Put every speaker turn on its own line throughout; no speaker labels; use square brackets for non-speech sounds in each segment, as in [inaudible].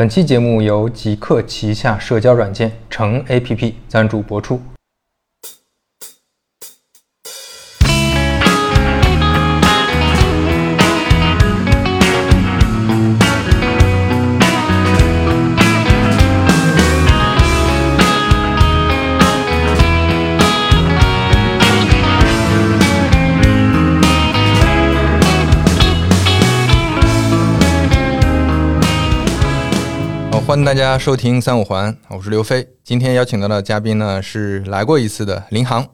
本期节目由极客旗下社交软件橙 APP 赞助播出。欢迎大家收听三五环，我是刘飞。今天邀请到的嘉宾呢是来过一次的林航，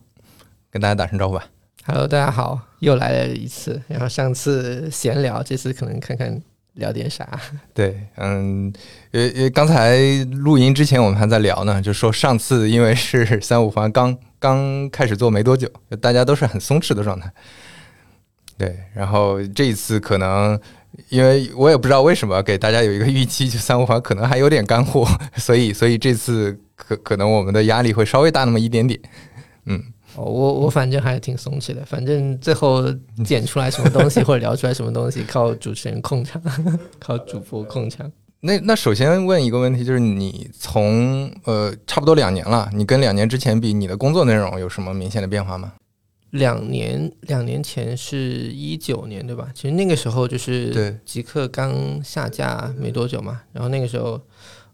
跟大家打声招呼吧。
Hello，大家好，又来了一次。然后上次闲聊，这次可能看看聊点啥。
对，嗯，因为因为刚才录音之前我们还在聊呢，就说上次因为是三五环刚刚开始做没多久，大家都是很松弛的状态。对，然后这一次可能因为我也不知道为什么给大家有一个预期，就三五环可能还有点干货，[laughs] 所以所以这次可可能我们的压力会稍微大那么一点点。嗯，
哦，我我反正还挺松弛的，反正最后剪出来什么东西或者聊出来什么东西，靠主持人控场，[laughs] 靠主播控场。
那那首先问一个问题，就是你从呃差不多两年了，你跟两年之前比，你的工作内容有什么明显的变化吗？
两年两年前是一九年对吧？其实那个时候就是
对
极客刚下架没多久嘛，然后那个时候，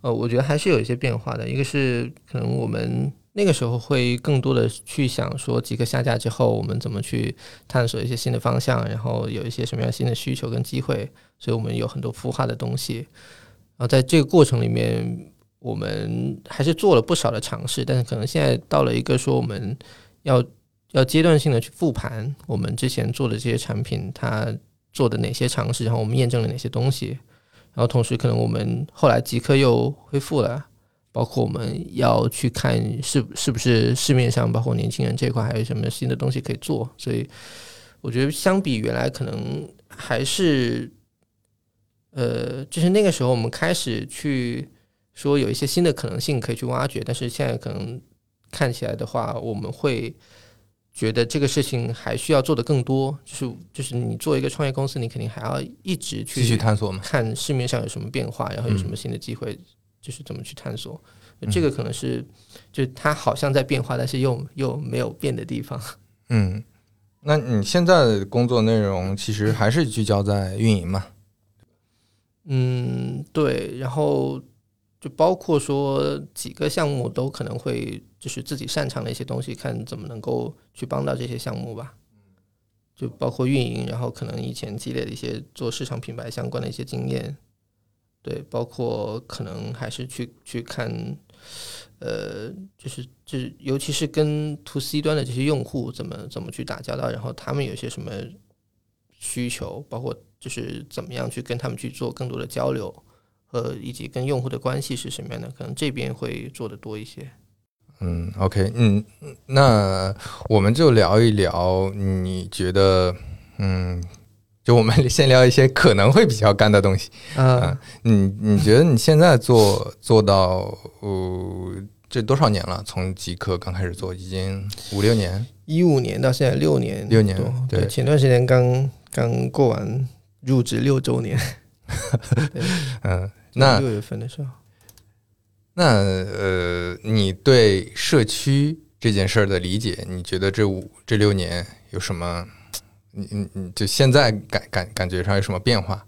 呃，我觉得还是有一些变化的。一个是可能我们那个时候会更多的去想说，极客下架之后，我们怎么去探索一些新的方向，然后有一些什么样新的需求跟机会，所以我们有很多孵化的东西。然后在这个过程里面，我们还是做了不少的尝试，但是可能现在到了一个说我们要要阶段性的去复盘我们之前做的这些产品，它做的哪些尝试，然后我们验证了哪些东西，然后同时可能我们后来即刻又恢复了，包括我们要去看是是不是市面上包括年轻人这块还有什么新的东西可以做，所以我觉得相比原来可能还是，呃，就是那个时候我们开始去说有一些新的可能性可以去挖掘，但是现在可能看起来的话，我们会。觉得这个事情还需要做的更多，就是就是你做一个创业公司，你肯定还要一直去
继续探索嘛。
看市面上有什么变化，然后有什么新的机会，就是怎么去探索。这个可能是，就是它好像在变化，但是又又没有变的地方。
嗯，那你现在的工作内容其实还是聚焦在运营嘛？
嗯，对。然后就包括说几个项目都可能会就是自己擅长的一些东西，看怎么能够去帮到这些项目吧。就包括运营，然后可能以前积累的一些做市场品牌相关的一些经验，对，包括可能还是去去看，呃，就是就是尤其是跟 to C 端的这些用户怎么怎么去打交道，然后他们有些什么需求，包括就是怎么样去跟他们去做更多的交流。呃，以及跟用户的关系是什么样的？可能这边会做的多一些。
嗯，OK，嗯，那我们就聊一聊，你觉得，嗯，就我们先聊一些可能会比较干的东西。[laughs]
啊，
你你觉得你现在做做到呃，这多少年了？从极客刚开始做，已经五六年，
一五年到现在六年，
六年
多
对。
前段时间刚刚过完入职六周年，[laughs]
嗯，那
六月份的时候，
那呃，你对社区这件事儿的理解，你觉得这五这六年有什么？你你你就现在感感感觉上有什么变化？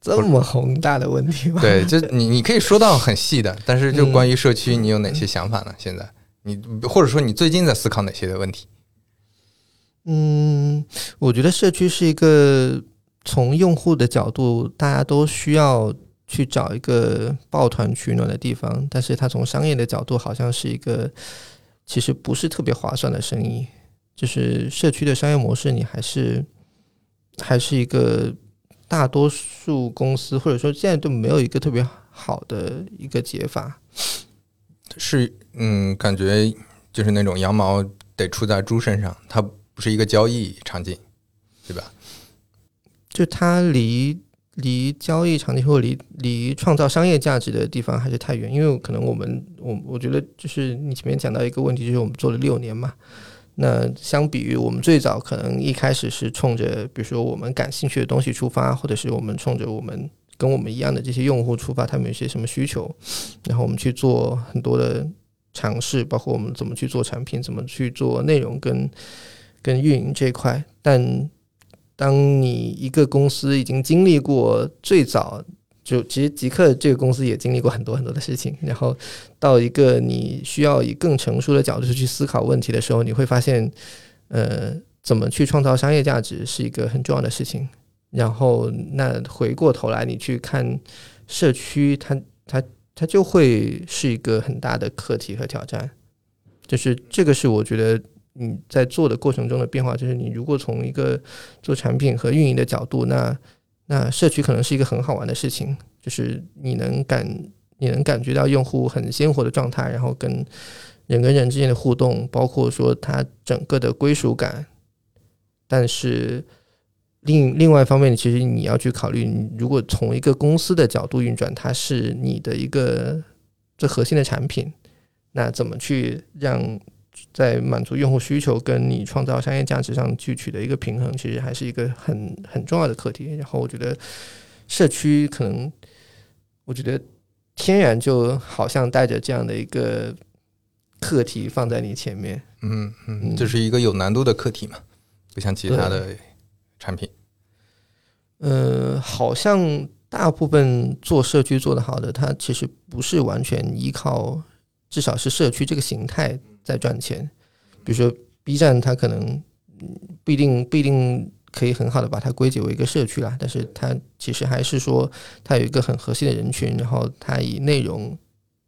这么宏大的问题吗？
对，就你你可以说到很细的，但是就关于社区，你有哪些想法呢？现在你或者说你最近在思考哪些的问题？
嗯，我觉得社区是一个从用户的角度，大家都需要去找一个抱团取暖的地方，但是它从商业的角度，好像是一个其实不是特别划算的生意。就是社区的商业模式，你还是还是一个大多数公司，或者说现在都没有一个特别好的一个解法。
是嗯，感觉就是那种羊毛得出在猪身上，它不是一个交易场景，对吧？
就它离离交易场景或离离创造商业价值的地方还是太远，因为可能我们我我觉得就是你前面讲到一个问题，就是我们做了六年嘛，那相比于我们最早可能一开始是冲着比如说我们感兴趣的东西出发，或者是我们冲着我们跟我们一样的这些用户出发，他们有些什么需求，然后我们去做很多的尝试，包括我们怎么去做产品，怎么去做内容跟跟运营这一块。但当你一个公司已经经历过最早，就其实极客这个公司也经历过很多很多的事情，然后到一个你需要以更成熟的角度去思考问题的时候，你会发现，呃，怎么去创造商业价值是一个很重要的事情。然后，那回过头来，你去看社区，它它它就会是一个很大的课题和挑战。就是这个是我觉得你在做的过程中的变化。就是你如果从一个做产品和运营的角度，那那社区可能是一个很好玩的事情。就是你能感你能感觉到用户很鲜活的状态，然后跟人跟人之间的互动，包括说它整个的归属感，但是。另另外一方面，其实你要去考虑，如果从一个公司的角度运转，它是你的一个最核心的产品，那怎么去让在满足用户需求跟你创造商业价值上去取得一个平衡，其实还是一个很很重要的课题。然后我觉得社区可能，我觉得天然就好像带着这样的一个课题放在你前面，
嗯嗯，这是一个有难度的课题嘛，不像其他的。产品，
呃，好像大部分做社区做得好的，它其实不是完全依靠，至少是社区这个形态在赚钱。比如说 B 站，它可能不一定不一定可以很好的把它归结为一个社区啦，但是它其实还是说它有一个很核心的人群，然后它以内容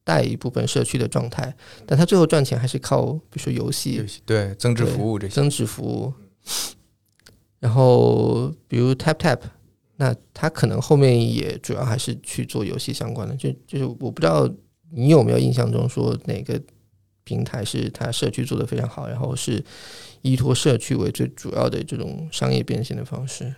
带一部分社区的状态，但它最后赚钱还是靠比如说游戏，
对增值服务这些
增值服务。然后，比如 Tap Tap，那它可能后面也主要还是去做游戏相关的。就就是我不知道你有没有印象中说哪个平台是它社区做的非常好，然后是依托社区为最主要的这种商业变现的方式。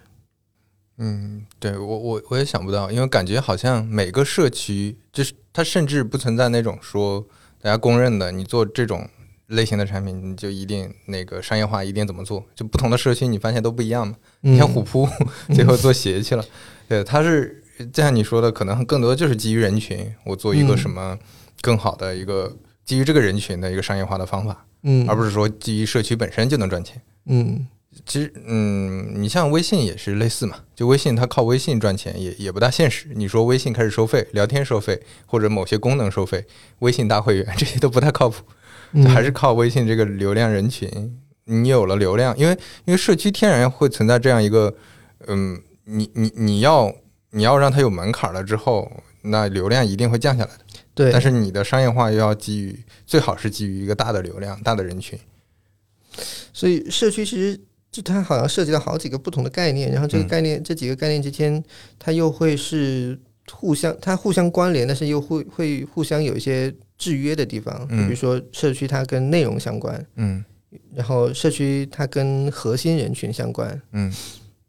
嗯，对我我我也想不到，因为感觉好像每个社区就是它甚至不存在那种说大家公认的，你做这种。类型的产品，你就一定那个商业化一定怎么做？就不同的社区，你发现都不一样嘛？你像虎扑，[laughs] 最后做鞋去了，对，它是就像你说的，可能更多的就是基于人群，我做一个什么更好的一个基于这个人群的一个商业化的方法，
嗯，
而不是说基于社区本身就能赚钱，
嗯，
其实，嗯，你像微信也是类似嘛，就微信它靠微信赚钱也也不大现实。你说微信开始收费，聊天收费或者某些功能收费，微信大会员 [laughs] 这些都不太靠谱。还是靠微信这个流量人群，你有了流量，因为因为社区天然会存在这样一个，嗯，你你你要你要让它有门槛了之后，那流量一定会降下来的。
对，
但是你的商业化又要基于最好是基于一个大的流量、大的人群。
所以社区其实就它好像涉及到好几个不同的概念，然后这个概念这几个概念之间，它又会是互相它互相关联，但是又会会互相有一些。制约的地方，比如说社区它跟内容相关，
嗯，
然后社区它跟核心人群相关，
嗯，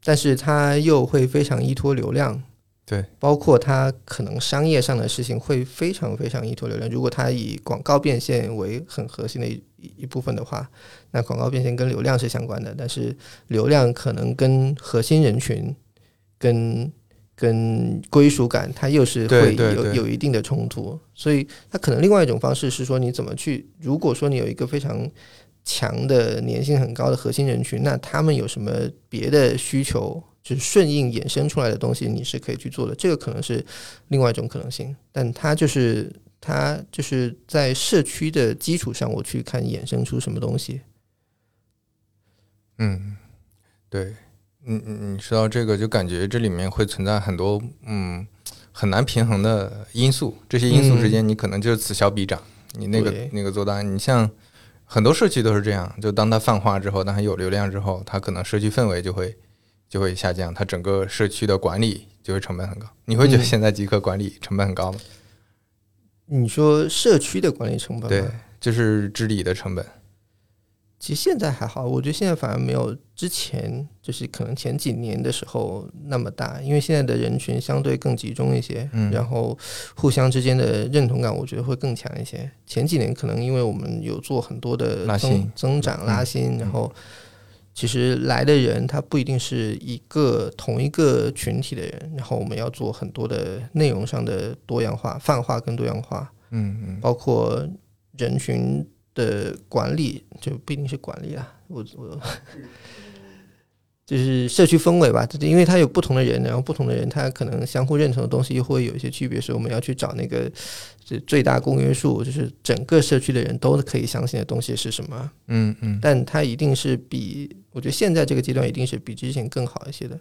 但是它又会非常依托流量，
对，
包括它可能商业上的事情会非常非常依托流量。如果它以广告变现为很核心的一一部分的话，那广告变现跟流量是相关的，但是流量可能跟核心人群跟。跟归属感，它又是会有有一定的冲突，所以它可能另外一种方式是说，你怎么去？如果说你有一个非常强的粘性很高的核心人群，那他们有什么别的需求，就是顺应衍生出来的东西，你是可以去做的。这个可能是另外一种可能性，但它就是它就是在社区的基础上，我去看衍生出什么东西。
嗯，对。嗯嗯，你说到这个，就感觉这里面会存在很多嗯很难平衡的因素，这些因素之间你可能就是此消彼长，你那个那个做单，你像很多社区都是这样，就当它泛化之后，当它有流量之后，它可能社区氛围就会就会下降，它整个社区的管理就会成本很高。你会觉得现在极客管理成本很高吗？
你说社区的管理成本？
对，就是治理的成本。
其实现在还好，我觉得现在反而没有之前，就是可能前几年的时候那么大，因为现在的人群相对更集中一些，
嗯，
然后互相之间的认同感，我觉得会更强一些。前几年可能因为我们有做很多的增增长拉新，然后其实来的人他不一定是一个同一个群体的人，然后我们要做很多的内容上的多样化、泛化跟多样化，
嗯嗯
包括人群的管理，就不一定是管理啊，我我。就是社区氛围吧，就是因为它有不同的人，然后不同的人他可能相互认同的东西又会有一些区别，所以我们要去找那个这最大公约数，就是整个社区的人都可以相信的东西是什么。
嗯嗯
但它一定是比我觉得现在这个阶段一定是比之前更好一些的。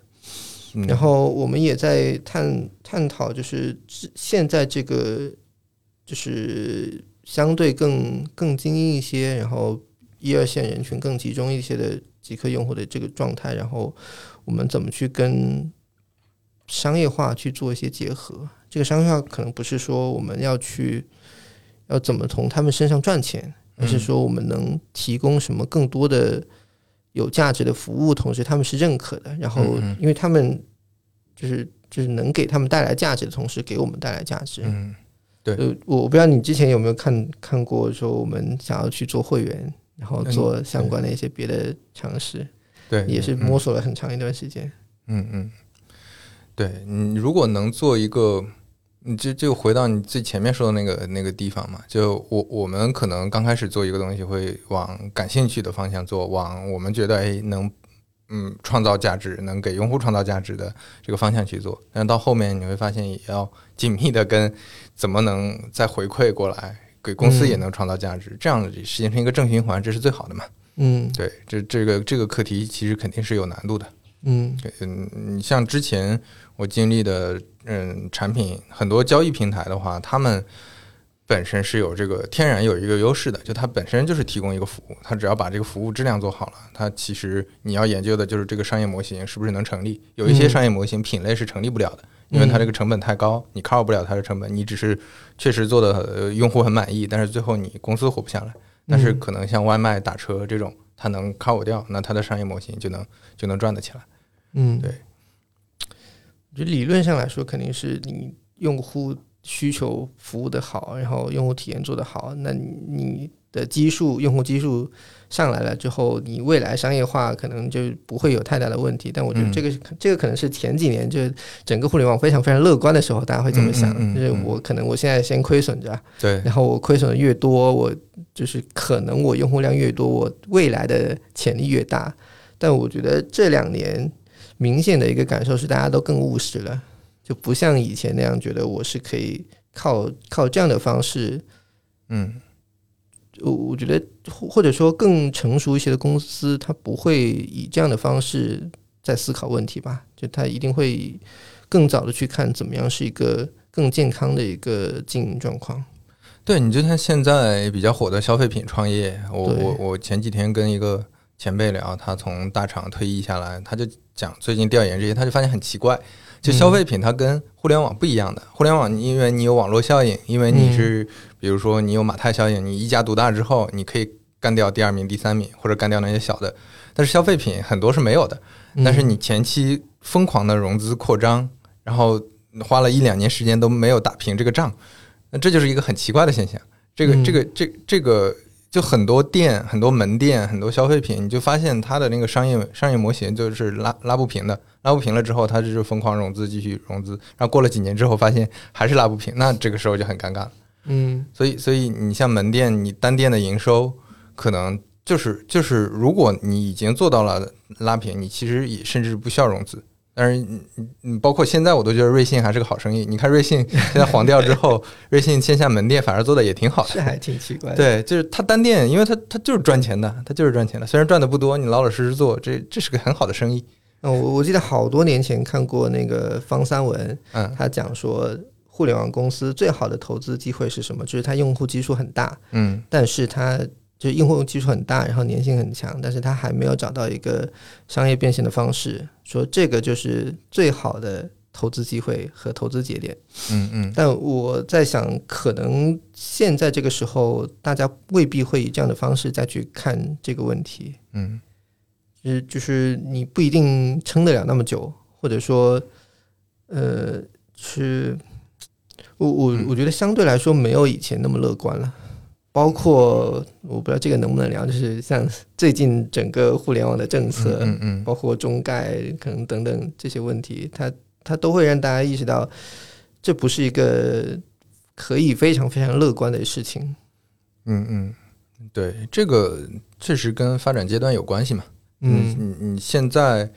嗯，
然后我们也在探探讨，就是现在这个就是相对更更精英一些，然后一二线人群更集中一些的极客用户的这个状态，然后我们怎么去跟商业化去做一些结合？这个商业化可能不是说我们要去要怎么从他们身上赚钱，而是说我们能提供什么更多的有价值的服务，同时他们是认可的，然后因为他们就是就是能给他们带来价值的同时，给我们带来价值。
嗯
对，我我不知道你之前有没有看看过，说我们想要去做会员，然后做相关的一些别的尝试，
对，
也是
嗯
摸索了很长一段时间。
嗯嗯，对你如果能做一个，你就就回到你最前面说的那个那个地方嘛，就我我们可能刚开始做一个东西会往感兴趣的方向做，往我们觉得哎能嗯创造价值，能给用户创造价值的这个方向去做，但是到后面你会发现也要紧密的跟怎么能再回馈过来。给公司也能创造价值，这样形成一个正循环，这是最好的嘛？
嗯
对，这这个这个课题其实肯定是有难度的。
嗯
嗯，你像之前我经历的，嗯，产品很多交易平台的话，他们本身是有这个天然有一个优势的，就它本身就是提供一个服务，它只要把这个服务质量做好了，它其实你要研究的就是这个商业模型是不是能成立。有一些
嗯
商业模型品类是成立不了的，因为它这个成本太高，你 cover 不了它的成本，你只是确实做的、呃、用户很满意，但是最后你公司活不下来。但是可能像外卖、打车这种，它能 cover 掉，那它的商业模型就能就能赚得起来。
嗯，
对。
我觉得理论上来说，肯定是你用户需求服务的好，然后用户体验做得好，那你你的基数用户基数上来了之后，你未来商业化可能就不会有太大的问题。但我觉得
嗯
这个、这个可能是前几年就整个互联网非常非常乐观的时候，大家会这么想，
嗯嗯嗯
就是我可能我现在先亏损着，
对，
然后我亏损的越多，我就是可能我用户量越多，我未来的潜力越大。但我觉得这两年明显的一个感受是，大家都更务实了，就不像以前那样觉得我是可以靠靠这样的方式。
嗯
我我觉得，或或者说更成熟一些的公司，它不会以这样的方式在思考问题吧？就它一定会更早的去看怎么样是一个更健康的一个经营状况。
对，你就像现在比较火的消费品创业，我我我前几天跟一个前辈聊，他从大厂退役下来，他就讲最近调研这些，他就发现很奇怪，就消费品它跟互联网不一样的。互联网因为你有网络效应，因为你是比如说你有马太效应，你一家独大之后，你可以干掉第二名、第三名，或者干掉那些小的。但是消费品很多是没有的，但是你前期疯狂的融资扩张，然后花了一两年时间都没有打平这个仗，那这就是一个很奇怪的现象。这个
嗯
这个这这个就很多店、很多门店、很多消费品，你就发现它的那个商业商业模型就是拉拉不平的，拉不平了之后，它就是疯狂融资，继续融资，然后过了几年之后，发现还是拉不平，那这个时候就很尴尬了。
嗯
所以，所以你像门店，你单店的营收可能就是就是，如果你已经做到了拉平，你其实也甚至不需要融资。但是你，你你包括现在，我都觉得瑞幸还是个好生意。你看瑞幸现在黄掉之后，[laughs] 瑞幸线下门店反而做的也挺好的。
是还挺奇怪的。
对，就是它单店，因为它它就是赚钱的，它就是赚钱的。虽然赚的不多，你老老实实做，这这是个很好的生意。
嗯，我我记得好多年前看过那个方三文，
嗯
他讲说互联网公司最好的投资机会是什么？就是它用户基数很大，
嗯
但是它就是用户基数很大，然后粘性很强，但是它还没有找到一个商业变现的方式，说这个就是最好的投资机会和投资节点。
嗯嗯
但我在想，可能现在这个时候，大家未必会以这样的方式再去看这个问题。
嗯
就是就是你不一定撑得了那么久，或者说，呃，是，我我
嗯
我觉得相对来说没有以前那么乐观了。包括我不知道这个能不能聊，就是像最近整个互联网的政策，
嗯嗯
包括中概可能等等这些问题，它它都会让大家意识到，这不是一个可以非常非常乐观的事情。
嗯嗯，对，这个确实跟发展阶段有关系嘛。
嗯
你你现在，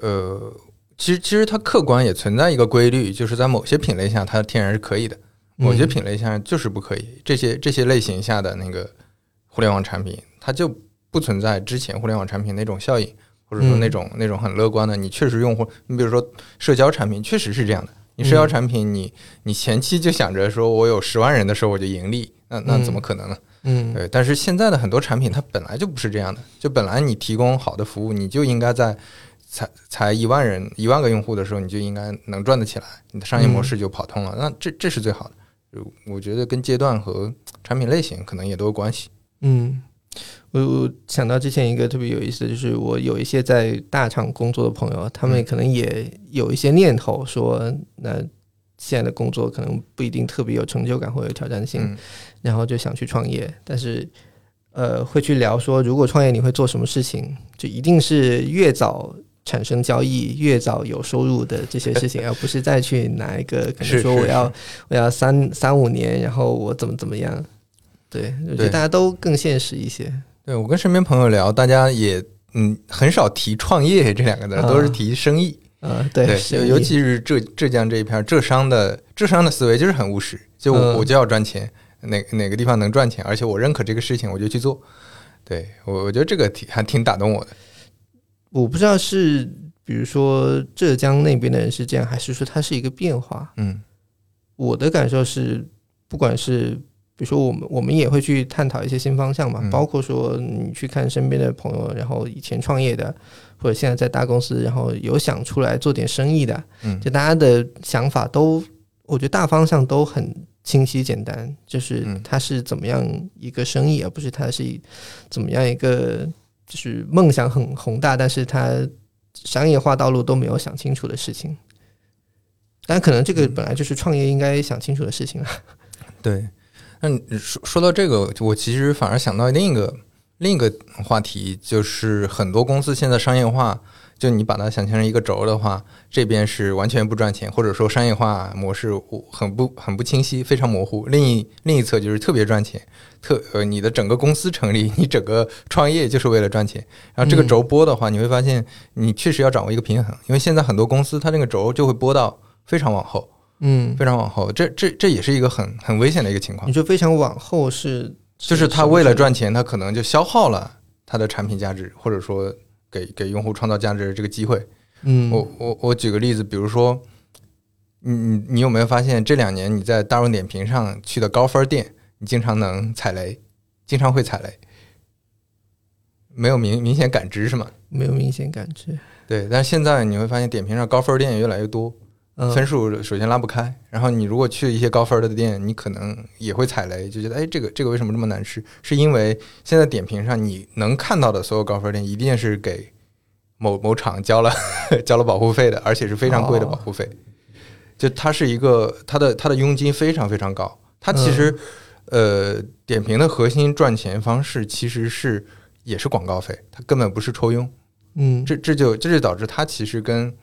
呃，其实其实它客观也存在一个规律，就是在某些品类下它天然是可以的，某些
嗯
品类下就是不可以。这些这些类型下的那个互联网产品，它就不存在之前互联网产品那种效应，或者说
嗯
那种、那种很乐观的。你确实用户，你比如说社交产品，确实是这样的。你社交
嗯
产品你，你前期就想着说我有十万人的时候我就盈利，那那怎么可能呢？
嗯
对，但是现在的很多产品它本来就不是这样的，就本来你提供好的服务，你就应该在才才一万人、一万个用户的时候，你就应该能赚得起来，你的商业模式就跑通了。那这这是最好的。就我觉得跟阶段和产品类型可能也都有关系。
嗯，我我想到之前一个特别有意思的，就是我有一些在大厂工作的朋友，他们
嗯
可能也有一些念头说，那现在的工作可能不一定特别有成就感或者有挑战性，
嗯
然后就想去创业，但是呃，会去聊说，如果创业你会做什么事情，就一定是越早。产生交易越早有收入的这些事情，而不是再去拿一个可能说我要
是
我要三三五年，然后我怎么怎么样。对，我觉得大家都更现实一些。
对我跟身边朋友聊，大家也嗯很少提创业这两个字，
啊
都是提生意。
嗯，对，
对，尤其是浙浙江这一片，浙商的浙商的思维就是很务实，就我
嗯
我就要赚钱，哪哪个地方能赚钱，而且我认可这个事情，我就去做。对我，我觉得这个挺还挺打动我的。
我不知道是比如说浙江那边的人是这样，还是说它是一个变化。
嗯。
我的感受是，不管是比如说我们我们也会去探讨一些新方向嘛，
嗯。
包括说你去看身边的朋友，然后以前创业的，或者现在在大公司，然后有想出来做点生意的，
嗯。
就大家的想法都，我觉得大方向都很清晰简单，就是
嗯。
它是怎么样一个生意，而不是它是怎么样一个就是梦想很宏大，但是他商业化道路都没有想清楚的事情。但可能这个本来就是创业应该想清楚的事情啊。
对，那说说到这个，我其实反而想到另一个另一个话题，就是很多公司现在商业化，就你把它想象成一个轴的话，这边是完全不赚钱，或者说商业化模式很不很不清晰，非常模糊；另一另一侧就是特别赚钱，特呃你的整个公司成立，你整个创业就是为了赚钱。然后这个
嗯
轴拨的话，你会发现你确实要掌握一个平衡，因为现在很多公司它那个轴就会拨到非常往后。
嗯，
非常往后，这这这也是一个很很危险的一个情况
你。说非常往后是，
就是他
什么是
为了赚钱，他可能就消耗了他的产品价值，或者说给给用户创造价值的这个机会。
嗯，
我我我举个例子，比如说，你你你有没有发现这两年你在大众点评上去的高分店，你经常能踩雷，经常会踩雷，没有明明显感知是吗？
没有明显感知。
对，但是现在你会发现点评上高分店越来越多，
嗯，
分数首先拉不开，然后你如果去一些高分的店，你可能也会踩雷，就觉得哎，这个这个为什么这么难吃？是因为现在点评上你能看到的所有高分店，一定是给某某厂交了 [laughs] 交了保护费的，而且是非常贵的保护费。就它是一个它的它的佣金非常非常高，它其实、呃点评的核心赚钱方式其实是也是广告费，它根本不是抽佣。
嗯，
这这就这就导致它其实跟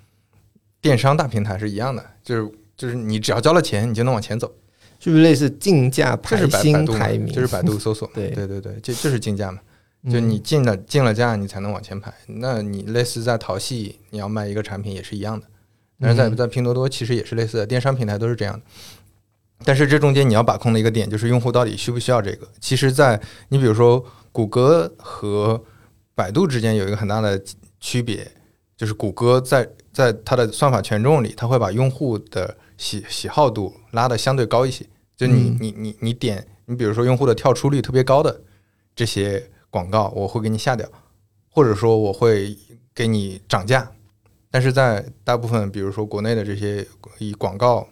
电商大平台是一样的，就是就是你只要交了钱，你就能往前走，
是不是类似竞价排星
度嘛
排名？
就是百度搜索嘛，[laughs]
对
对对对，这就是竞价嘛，
嗯，
就你进了进了价，你才能往前排。那你类似在淘系，你要卖一个产品也是一样的，但是在
嗯
在拼多多其实也是类似的，电商平台都是这样的。但是这中间你要把控的一个点就是用户到底需不需要这个。其实，在你比如说谷歌和百度之间有一个很大的区别，就是谷歌在在它的算法权重里，它会把用户的喜喜好度拉得相对高一些。就你
嗯
你你你点，你比如说用户的跳出率特别高的这些广告，我会给你下掉，或者说我会给你涨价。但是在大部分，比如说国内的这些以广告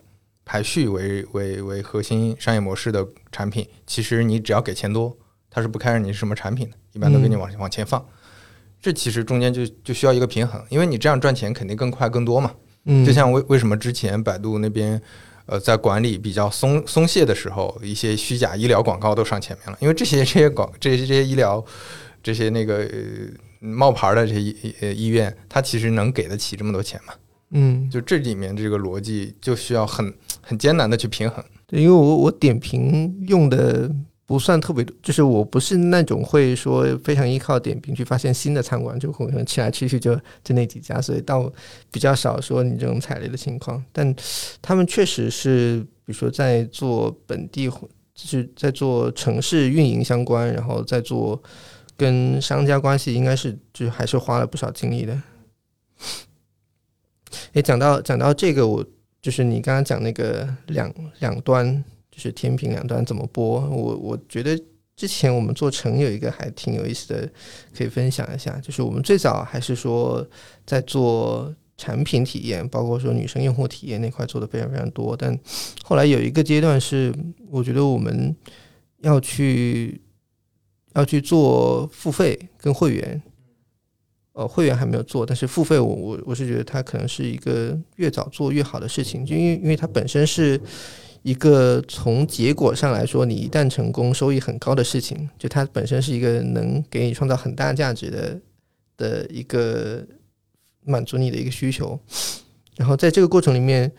排序为为为核心商业模式的产品，其实你只要给钱多，它是不 care 你是什么产品的，一般都给你往往前放。这其实中间就就需要一个平衡，因为你这样赚钱肯定更快更多嘛。
嗯，
就像为为什么之前百度那边呃，在管理比较松松懈的时候，一些虚假医疗广告都上前面了，因为这些这些广这些这些医疗这些那个、呃、冒牌的这些医呃医院，它其实能给得起这么多钱吗？
嗯，
就这里面这个逻辑就需要很很艰难的去平衡。
对，因为我我点评用的不算特别多，就是我不是那种会说非常依靠点评去发现新的餐馆，就可能吃来吃去就就那几家，所以倒比较少说你这种踩雷的情况。但他们确实是，比如说在做本地，就是在做城市运营相关，然后在做跟商家关系，应该是就还是花了不少精力的。诶，讲到讲到这个，我就是你刚刚讲那个两两端，就是天平两端怎么播，我我觉得之前我们做成有一个还挺有意思的，可以分享一下，就是我们最早还是说在做产品体验，包括说女生用户体验那块做的非常非常多，但后来有一个阶段是，我觉得我们要去要去做付费跟会员。呃，会员还没有做，但是付费我我我是觉得它可能是一个越早做越好的事情，就因为因为它本身是一个从结果上来说，你一旦成功，收益很高的事情，就它本身是一个能给你创造很大价值的的一个满足你的一个需求。然后在这个过程里面，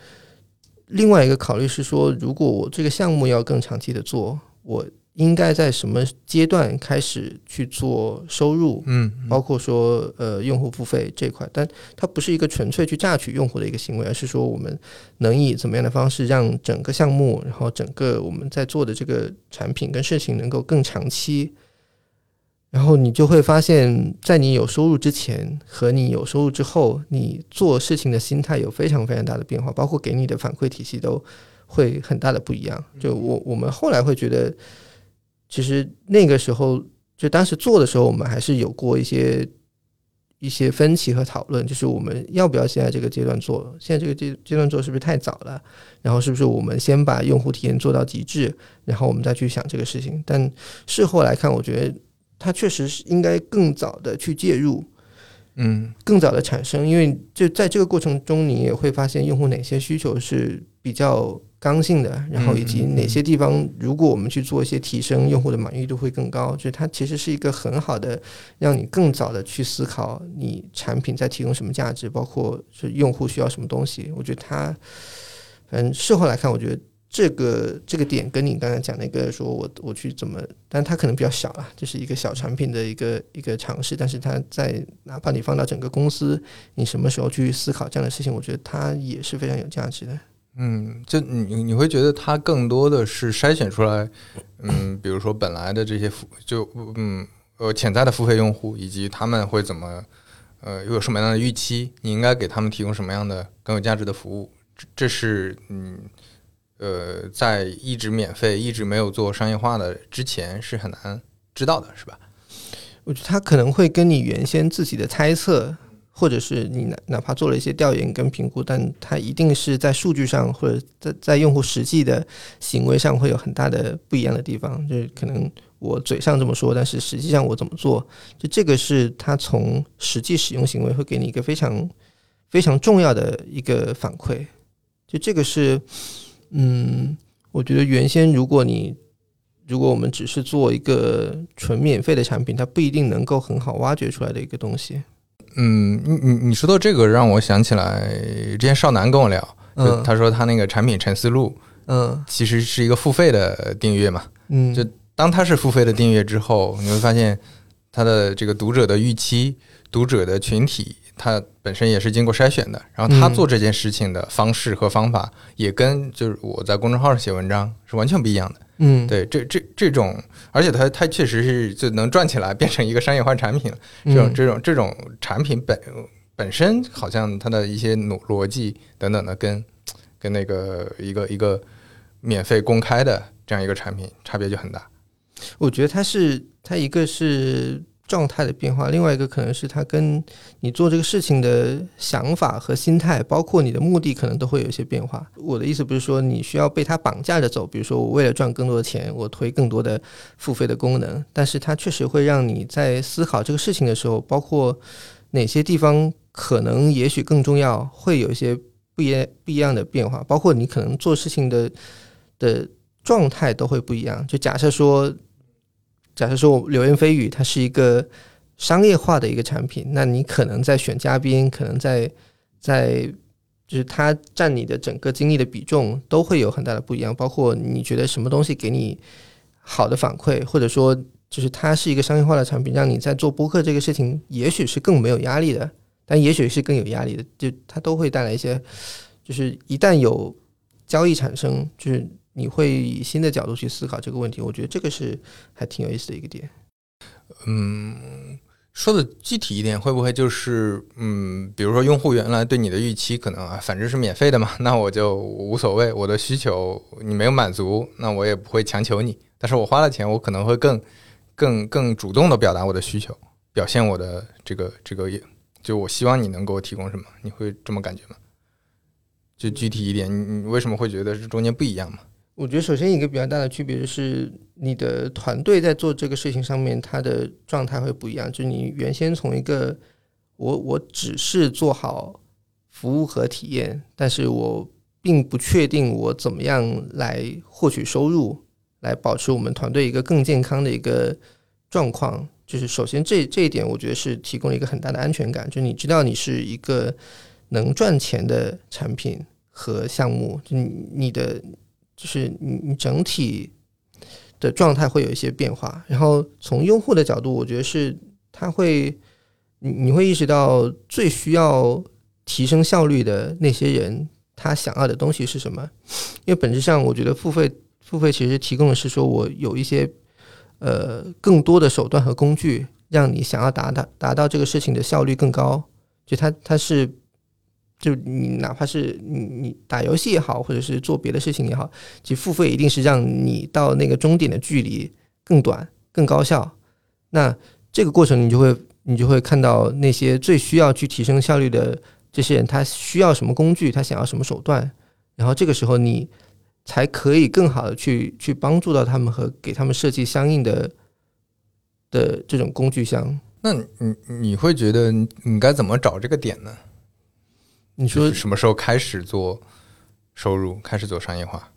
另外一个考虑是说，如果我这个项目要更长期的做，我应该在什么阶段开始去做收入？
嗯，
包括说呃用户付费这块，但它不是一个纯粹去榨取用户的一个行为，而是说我们能以怎么样的方式让整个项目，然后整个我们在做的这个产品跟事情能够更长期。然后你就会发现，在你有收入之前和你有收入之后，你做事情的心态有非常非常大的变化，包括给你的反馈体系都会很大的不一样。就我我们后来会觉得。其实那个时候，就当时做的时候，我们还是有过一些一些分歧和讨论，就是我们要不要现在这个阶段做？现在这个阶阶段做是不是太早了？然后是不是我们先把用户体验做到极致，然后我们再去想这个事情？但事后来看，我觉得它确实是应该更早的去介入，
嗯，
更早的产生，因为就在这个过程中，你也会发现用户哪些需求是比较。刚性的，然后以及哪些地方，如果我们去做一些提升，用户的满意度会更高。就是它其实是一个很好的，让你更早的去思考你产品在提供什么价值，包括是用户需要什么东西。我觉得它，反正事后来看，我觉得这个这个点跟你刚才讲那个说我我去怎么，但它可能比较小啊，就是一个小产品的一个一个尝试。但是它在哪怕你放到整个公司，你什么时候去思考这样的事情，我觉得它也是非常有价值的。
嗯，就你你会觉得它更多的是筛选出来，嗯，比如说本来的这些付就嗯呃潜在的付费用户，以及他们会怎么呃有什么样的预期，你应该给他们提供什么样的更有价值的服务，这这是嗯呃在一直免费一直没有做商业化的之前是很难知道的，是吧？
我觉得他可能会跟你原先自己的猜测。或者是你哪哪怕做了一些调研跟评估，但它一定是在数据上或者在在用户实际的行为上会有很大的不一样的地方。就是可能我嘴上这么说，但是实际上我怎么做，就这个是他从实际使用行为会给你一个非常非常重要的一个反馈。就这个是，嗯，我觉得原先如果你如果我们只是做一个纯免费的产品，它不一定能够很好挖掘出来的一个东西。
嗯，你你你说到这个，让我想起来之前少南跟我聊，就他说他那个产品陈思路，
嗯，
其实是一个付费的订阅嘛，
嗯，
就当它是付费的订阅之后，你会发现它的这个读者的预期、读者的群体，它本身也是经过筛选的，然后他做这件事情的方式和方法，也跟就是我在公众号上写文章是完全不一样的。
嗯，
对，这这这种，而且它它确实是就能赚起来，变成一个商业化产品。这种这种这种产品本本身好像它的一些逻逻辑等等的，跟跟那个一个一个免费公开的这样一个产品差别就很大。
我觉得它是它一个是。状态的变化，另外一个可能是它跟你做这个事情的想法和心态，包括你的目的，可能都会有一些变化。我的意思不是说你需要被它绑架着走，比如说我为了赚更多的钱，我推更多的付费的功能，但是它确实会让你在思考这个事情的时候，包括哪些地方可能也许更重要，会有一些。不一不一样的变化，包括你可能做事情的的状态都会不一样。就假设说，假设说流言蜚语它是一个商业化的一个产品，那你可能在选嘉宾，可能在在就是它占你的整个精力的比重都会有很大的不一样。包括你觉得什么东西给你好的反馈，或者说就是它是一个商业化的产品，让你在做播客这个事情，也许是更没有压力的。但也许是更有压力的，就它都会带来一些，就是一旦有交易产生，就是你会以新的角度去思考这个问题。我觉得这个是还挺有意思的一个点。
嗯，说的具体一点，会不会就是嗯，比如说用户原来对你的预期可能啊，反正是免费的嘛，那我就无所谓，我的需求你没有满足，那我也不会强求你。但是我花了钱，我可能会更更更主动的表达我的需求，表现我的这个这个。就我希望你能给我提供什么？你会这么感觉吗？就具体一点，你为什么会觉得是中间不一样吗？
我觉得首先一个比较大的区别就是你的团队在做这个事情上面，它的状态会不一样。就是你原先从一个我我只是做好服务和体验，但是我并不确定我怎么样来获取收入，来保持我们团队一个更健康的一个状况。就是首先这这一点，我觉得是提供了一个很大的安全感。就你知道你是一个能赚钱的产品和项目，就你的就是你你整体的状态会有一些变化。然后从用户的角度，我觉得是他会你你会意识到最需要提升效率的那些人，他想要的东西是什么？因为本质上，我觉得付费付费其实提供的是说我有一些。呃，更多的手段和工具，让你想要达到达到这个事情的效率更高。就它它是，就你哪怕是你你打游戏也好，或者是做别的事情也好，其实付费一定是让你到那个终点的距离更短、更高效。那这个过程，你就会你就会看到那些最需要去提升效率的这些人，他需要什么工具，他想要什么手段，然后这个时候你。才可以更好的去去帮助到他们和给他们设计相应的的这种工具箱。
那你你会觉得你该怎么找这个点呢？
你说
什么时候开始做收入，开始做商业化？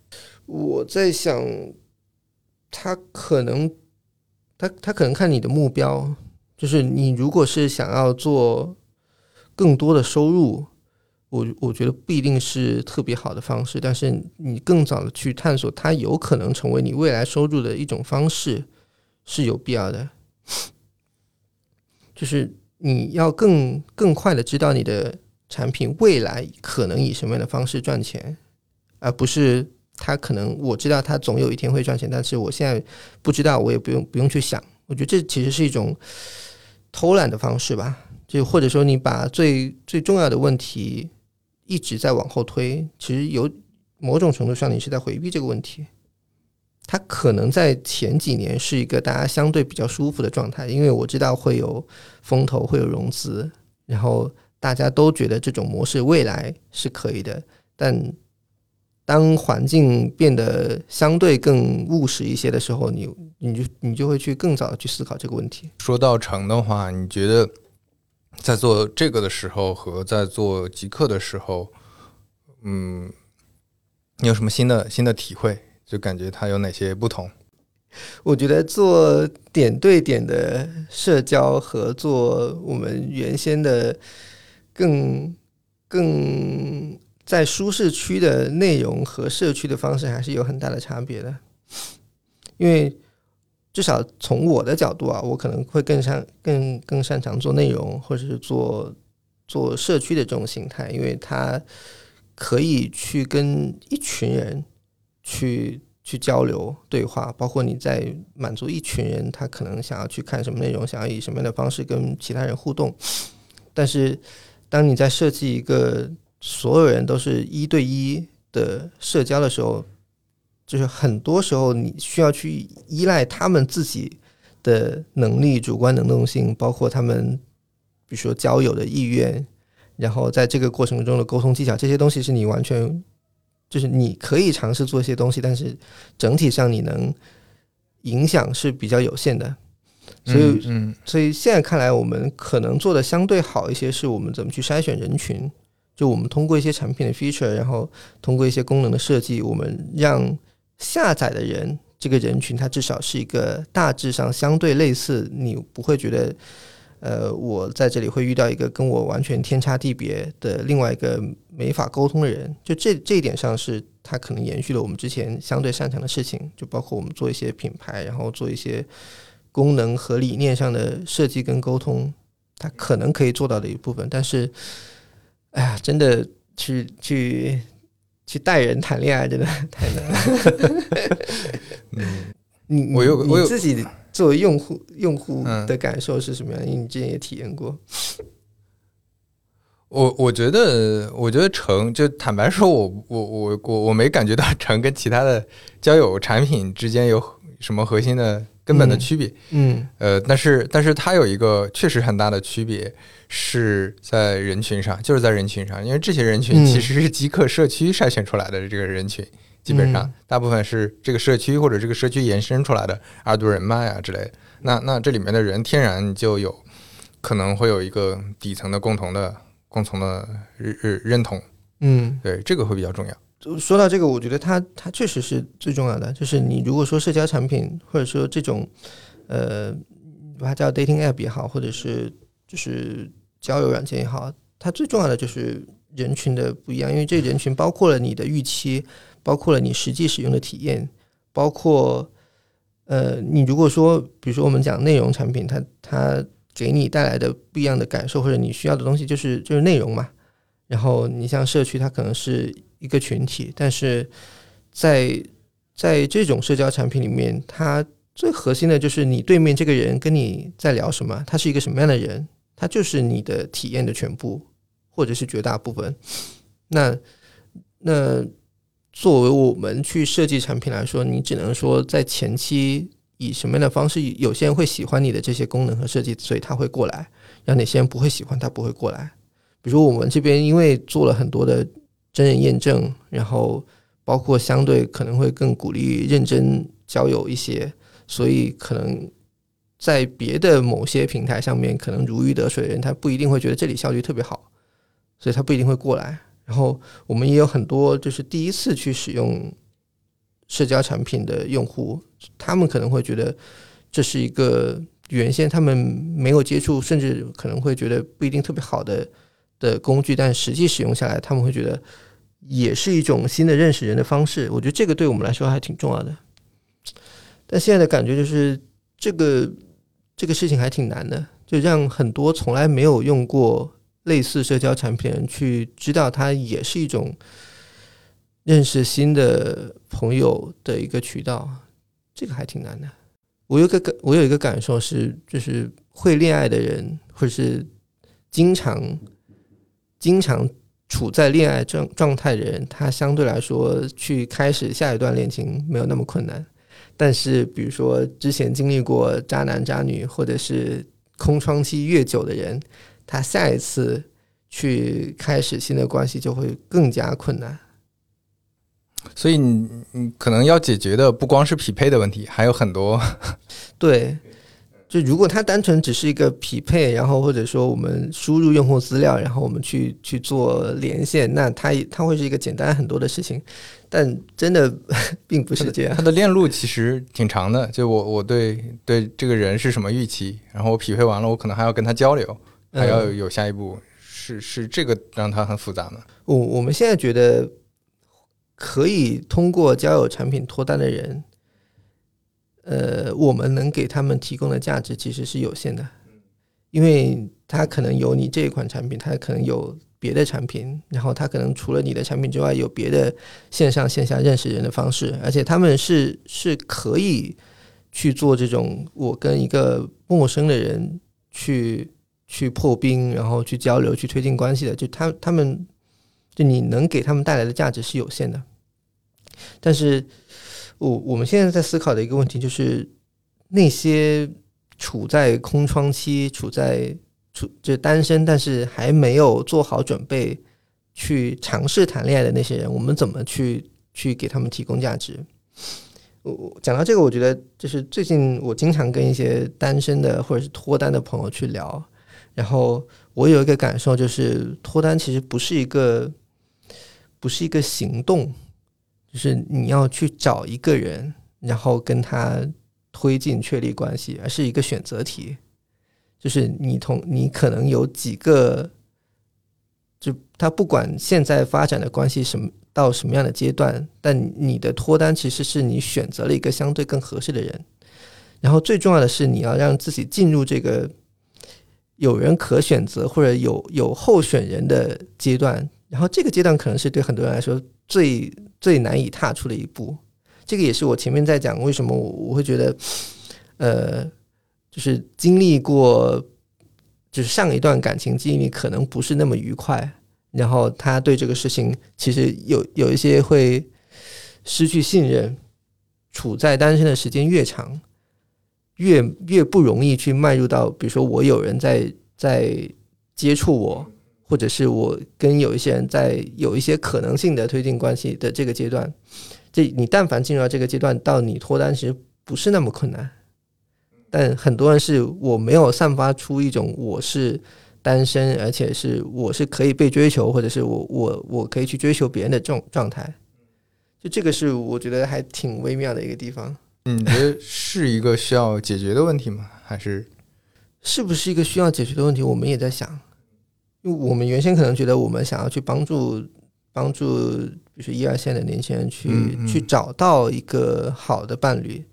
我在想，他可能他他可能看你的目标，就是你如果是想要做更多的收入。我我觉得不一定是特别好的方式，但是你更早的去探索它有可能成为你未来收入的一种方式是有必要的。就是你要更更快的知道你的产品未来可能以什么样的方式赚钱，而不是它可能我知道它总有一天会赚钱，但是我现在不知道，我也不用不用去想。我觉得这其实是一种偷懒的方式吧，就或者说你把最最重要的问题。一直在往后推，其实有某种程度上你是在回避这个问题。它可能在前几年是一个大家相对比较舒服的状态，因为我知道会有风投，会有融资，然后大家都觉得这种模式未来是可以的。但当环境变得相对更务实一些的时候，你你就你就会去更早的去思考这个问题。
说到成的话，你觉得？在做这个的时候和在做极客的时候，嗯，你有什么新的新的体会？就感觉它有哪些不同？
我觉得做点对点的社交和做我们原先的更更在舒适区的内容和社区的方式还是有很大的差别的，因为。至少从我的角度啊，我可能会更擅更更擅长做内容，或者是做做社区的这种形态，因为它可以去跟一群人去去交流对话，包括你在满足一群人他可能想要去看什么内容，想要以什么样的方式跟其他人互动。但是当你在设计一个所有人都是一对一的社交的时候，就是很多时候你需要去依赖他们自己的能力、主观能动性，包括他们比如说交友的意愿，然后在这个过程中的沟通技巧，这些东西是你完全就是你可以尝试做一些东西，但是整体上你能影响是比较有限的。所以，
嗯，
所以现在看来，我们可能做的相对好一些，是我们怎么去筛选人群，就我们通过一些产品的 feature，然后通过一些功能的设计，我们让下载的人这个人群，他至少是一个大致上相对类似，你不会觉得，呃，我在这里会遇到一个跟我完全天差地别的另外一个没法沟通的人。就这这一点上，是它可能延续了我们之前相对擅长的事情，就包括我们做一些品牌，然后做一些功能和理念上的设计跟沟通，它可能可以做到的一部分，但是。哎呀，真的去去去带人谈恋爱，真的 [laughs] 太难了。嗯，你
我有我有
自己作为用户用户的感受是什么样？因为你之前也体验过。
我我觉得，我觉得成就坦白说，我我我我我没感觉到成跟其他的交友产品之间有什么核心的。根本的区别，
嗯，
呃，但是，但是它有一个确实很大的区别，是在人群上，就是在人群上，因为这些人群其实是极客社区筛选出来的这个人群，基本上大部分是这个社区或者这个社区延伸出来的二度人脉啊之类的。那那这里面的人天然就有可能会有一个底层的共同的共同的认认同，
嗯，
对，这个会比较重要。
说到这个，我觉得它它确实是最重要的。就是你如果说社交产品，或者说这种呃，把它叫 dating app 也好，或者是就是交友软件也好，它最重要的就是人群的不一样。因为这人群包括了你的预期，包括了你实际使用的体验，包括呃，你如果说比如说我们讲内容产品，它它给你带来的不一样的感受，或者你需要的东西，就是就是内容嘛。然后你像社区，它可能是。一个群体，但是在在这种社交产品里面，它最核心的就是你对面这个人跟你在聊什么，他是一个什么样的人，他就是你的体验的全部，或者是绝大部分。那那作为我们去设计产品来说，你只能说在前期以什么样的方式，有些人会喜欢你的这些功能和设计，所以他会过来；让哪些人不会喜欢，他不会过来。比如我们这边因为做了很多的。真人验证，然后包括相对可能会更鼓励认真交友一些，所以可能在别的某些平台上面，可能如鱼得水的人，他不一定会觉得这里效率特别好，所以他不一定会过来。然后我们也有很多就是第一次去使用社交产品的用户，他们可能会觉得这是一个原先他们没有接触，甚至可能会觉得不一定特别好的。的工具，但实际使用下来，他们会觉得也是一种新的认识人的方式。我觉得这个对我们来说还挺重要的。但现在的感觉就是，这个这个事情还挺难的，就让很多从来没有用过类似社交产品人去知道，它也是一种认识新的朋友的一个渠道。这个还挺难的。我有个感，我有一个感受是，就是会恋爱的人，或者是经常。经常处在恋爱状状态的人，他相对来说去开始下一段恋情没有那么困难。但是，比如说之前经历过渣男渣女或者是空窗期越久的人，他下一次去开始新的关系就会更加困难。
所以，你你可能要解决的不光是匹配的问题，还有很多。
对。就如果它单纯只是一个匹配，然后或者说我们输入用户资料，然后我们去去做连线，那它它会是一个简单很多的事情。但真的并不是这样，
它的链路其实挺长的。就我我对对这个人是什么预期，然后我匹配完了，我可能还要跟他交流，还要有下一步，是是这个让它很复杂吗？
我我们现在觉得可以通过交友产品脱单的人。呃，我们能给他们提供的价值其实是有限的，因为他可能有你这一款产品，他可能有别的产品，然后他可能除了你的产品之外，有别的线上线下认识人的方式，而且他们是是可以去做这种我跟一个陌生的人去去破冰，然后去交流、去推进关系的，就他他们就你能给他们带来的价值是有限的，但是。我我们现在在思考的一个问题就是，那些处在空窗期、处在处就单身，但是还没有做好准备去尝试谈恋爱的那些人，我们怎么去去给他们提供价值？我讲到这个，我觉得就是最近我经常跟一些单身的或者是脱单的朋友去聊，然后我有一个感受，就是脱单其实不是一个，不是一个行动，就是你要去找一个人，然后跟他推进确立关系，而是一个选择题，就是你同你可能有几个，就他不管现在发展的关系什么到什么样的阶段，但你的脱单其实是你选择了一个相对更合适的人，然后最重要的是你要让自己进入这个。有人可选择或者有有候选人的阶段，然后这个阶段可能是对很多人来说最最难以踏出的一步。这个也是我前面在讲为什么我我会觉得，呃，就是经历过就是上一段感情经历可能不是那么愉快，然后他对这个事情其实有有一些会失去信任，处在单身的时间越长。越越不容易去迈入到，比如说我有人在在接触我，或者是我跟有一些人在有一些可能性的推进关系的这个阶段，这你但凡进入到这个阶段，到你脱单其实不是那么困难。但很多人是我没有散发出一种我是单身，而且是我是可以被追求，或者是我我我可以去追求别人的这种状态。就这个是我觉得还挺微妙的一个地方。
你觉得是一个需要解决的问题吗？还是
是不是一个需要解决的问题？我们也在想，因为我们原先可能觉得我们想要去帮助帮助，比如说一二线的年轻人去去找到一个好的伴侣，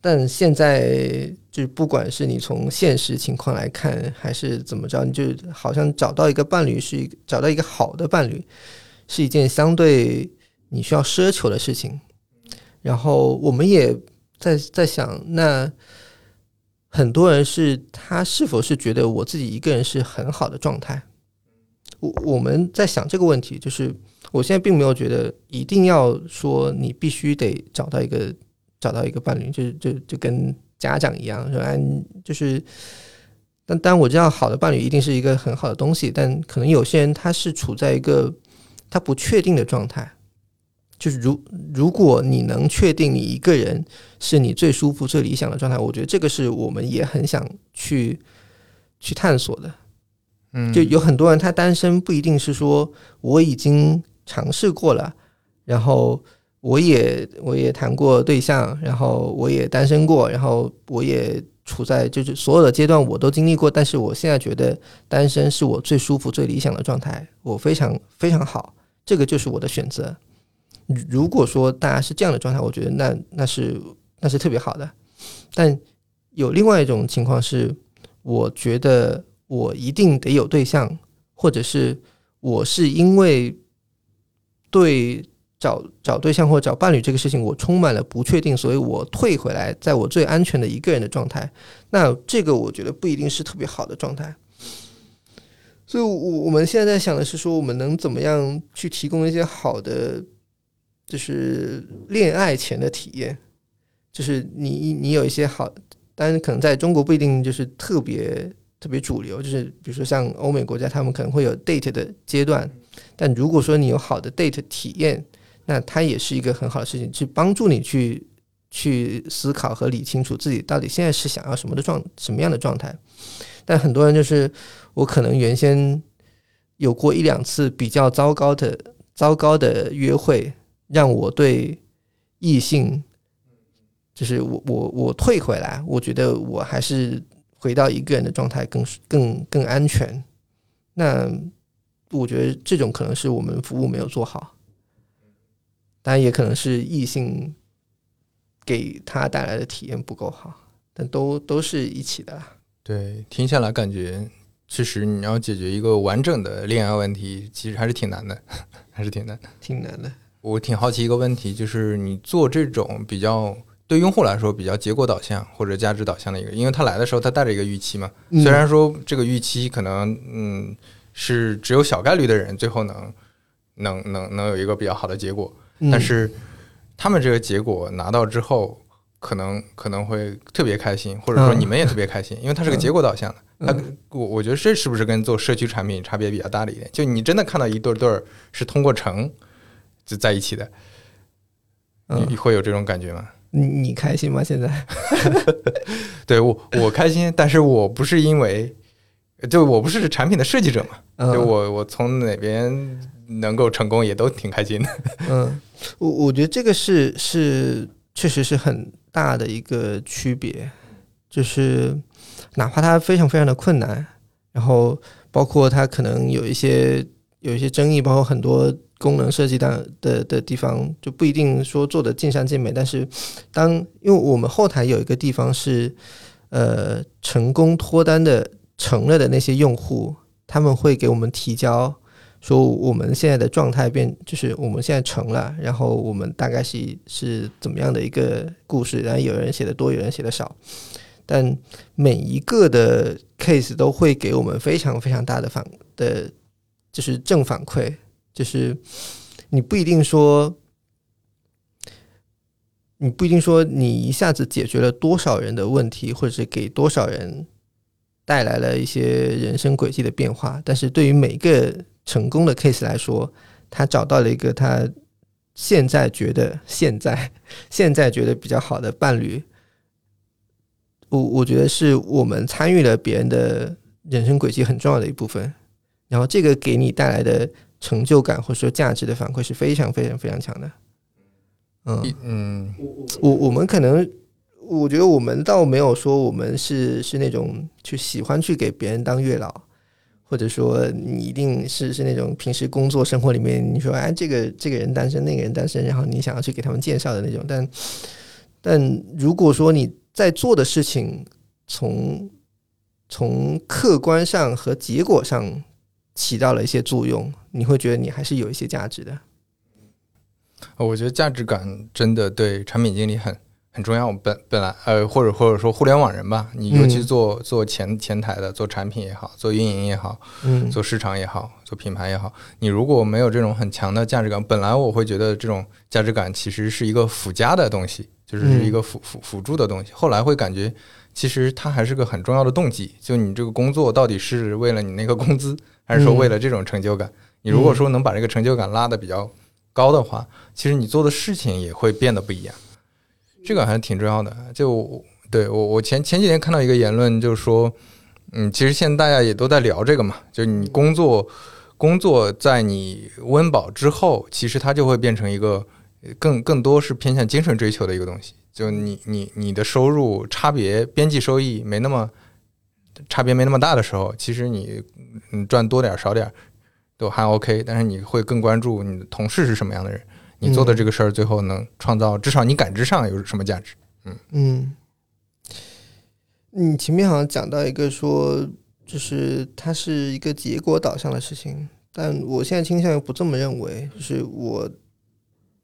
但现在就不管是你从现实情况来看，还是怎么着，你就好像找到一个伴侣是一找到一个好的伴侣是一件相对你需要奢求的事情，然后我们也。在在想，那很多人是他是否是觉得我自己一个人是很好的状态？我我们在想这个问题，就是我现在并没有觉得一定要说你必须得找到一个找到一个伴侣，就是就就跟家长一样，说哎，就是，但但我知道好的伴侣一定是一个很好的东西，但可能有些人他是处在一个他不确定的状态。就是如如果你能确定你一个人是你最舒服、最理想的状态，我觉得这个是我们也很想去去探索的。
嗯，
就有很多人他单身不一定是说我已经尝试过了，然后我也我也谈过对象，然后我也单身过，然后我也处在就是所有的阶段我都经历过，但是我现在觉得单身是我最舒服、最理想的状态，我非常非常好，这个就是我的选择。如果说大家是这样的状态，我觉得那那是那是特别好的。但有另外一种情况是，我觉得我一定得有对象，或者是我是因为对找找对象或找伴侣这个事情我充满了不确定，所以我退回来，在我最安全的一个人的状态。那这个我觉得不一定是特别好的状态。所以，我我们现在在想的是说，我们能怎么样去提供一些好的。就是恋爱前的体验，就是你你有一些好，当然可能在中国不一定就是特别特别主流，就是比如说像欧美国家，他们可能会有 date 的阶段，但如果说你有好的 date 体验，那它也是一个很好的事情，去帮助你去去思考和理清楚自己到底现在是想要什么的状什么样的状态。但很多人就是我可能原先有过一两次比较糟糕的糟糕的约会。让我对异性，就是我我我退回来，我觉得我还是回到一个人的状态更更更安全。那我觉得这种可能是我们服务没有做好，当然也可能是异性给他带来的体验不够好，但都都是一起的。
对，听下来感觉，确实你要解决一个完整的恋爱问题，其实还是挺难的，[laughs] 还是挺难，
挺难的。
我挺好奇一个问题，就是你做这种比较对用户来说比较结果导向或者价值导向的一个，因为他来的时候他带着一个预期嘛，虽然说这个预期可能嗯是只有小概率的人最后能能能能有一个比较好的结果，但是他们这个结果拿到之后，可能可能会特别开心，或者说你们也特别开心，因为它是个结果导向的。那我我觉得这是不是跟做社区产品差别比较大的一点？就你真的看到一对对儿是通过成。就在一起的，你会有这种感觉吗？
你你开心吗？现在？[laughs]
对我我开心，但是我不是因为就我不是产品的设计者嘛，
嗯
就我我从哪边能够成功也都挺开心的。
嗯，我我觉得这个是是确实是很大的一个区别，就是哪怕它非常非常的困难，然后包括它可能有一些有一些争议，包括很多功能设计的的的地方，就不一定说做的尽善尽美。但是当因为我们后台有一个地方是呃成功脱单的成了的那些用户，他们会给我们提交。说我们现在的状态变，就是我们现在成了，然后我们大概是是怎么样的一个故事，然后有人写的多，有人写的少，但每一个的 case 都会给我们非常非常大的反的，就是正反馈，就是你不一定说，你不一定说你一下子解决了多少人的问题，或者是给多少人带来了一些人生轨迹的变化，但是对于每个成功的 case 来说，他找到了一个他现在觉得现在现在觉得比较好的伴侣，我我觉得是我们参与了别人的人生轨迹很重要的一部分。然后这个给你带来的成就感或者说价值的反馈是非常非常非常强的。嗯
嗯，
我我们可能，我觉得我们倒没有说我们是是那种去喜欢去给别人当月老，或者说你一定是是那种平时工作生活里面你说哎这个这个人单身那个人单身，然后你想要去给他们介绍的那种。但但如果说你在做的事情从从客观上和结果上起到了一些作用，你会觉得你还是有一些价值的。
我觉得价值感真的对产品经理很很重要。本本来呃，或者或者说互联网人吧，你尤其
嗯
做做前前台的，做产品也好，做运营也好，
嗯
做市场也好，做品牌也好，你如果没有这种很强的价值感，本来我会觉得这种价值感其实是一个附加的东西，就是是一个辅辅辅助的东西。后来会感觉，其实它还是个很重要的动机。就你这个工作到底是为了你那个工资，还是说为了这种成就感？你如果说能把这个成就感拉得比较高的话，其实你做的事情也会变得不一样。这个还是挺重要的。就对我，我前前几天看到一个言论，就是说，嗯，其实现在大家也都在聊这个嘛，就你工作工作在你温饱之后，其实它就会变成一个更更多是偏向精神追求的一个东西。就你你你的收入差别边际收益没那么差别没那么大的时候，其实你嗯赚多点儿少点儿都还 OK，但是你会更关注你的同事是什么样的人，你做的这个事儿最后能创造至少你感知上有什么价值。
嗯，你前面好像讲到一个说，就是它是一个结果导向的事情，但我现在倾向于不这么认为，就是我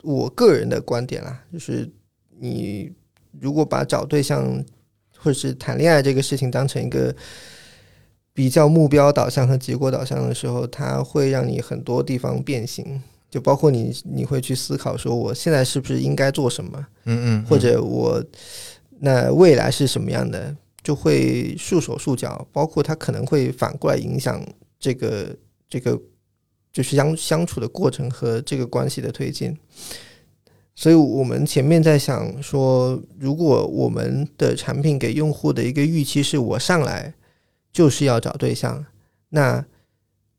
我个人的观点啦，就是你如果把找对象或者是谈恋爱这个事情当成一个比较目标导向和结果导向的时候，它会让你很多地方变形，就包括你你会去思考说，我现在是不是应该做什么。
嗯嗯，
或者我那未来是什么样的，就会束手束脚，包括它可能会反过来影响这个这个就是相相处的过程和这个关系的推进。所以我们前面在想说，如果我们的产品给用户的一个预期是我上来就是要找对象，那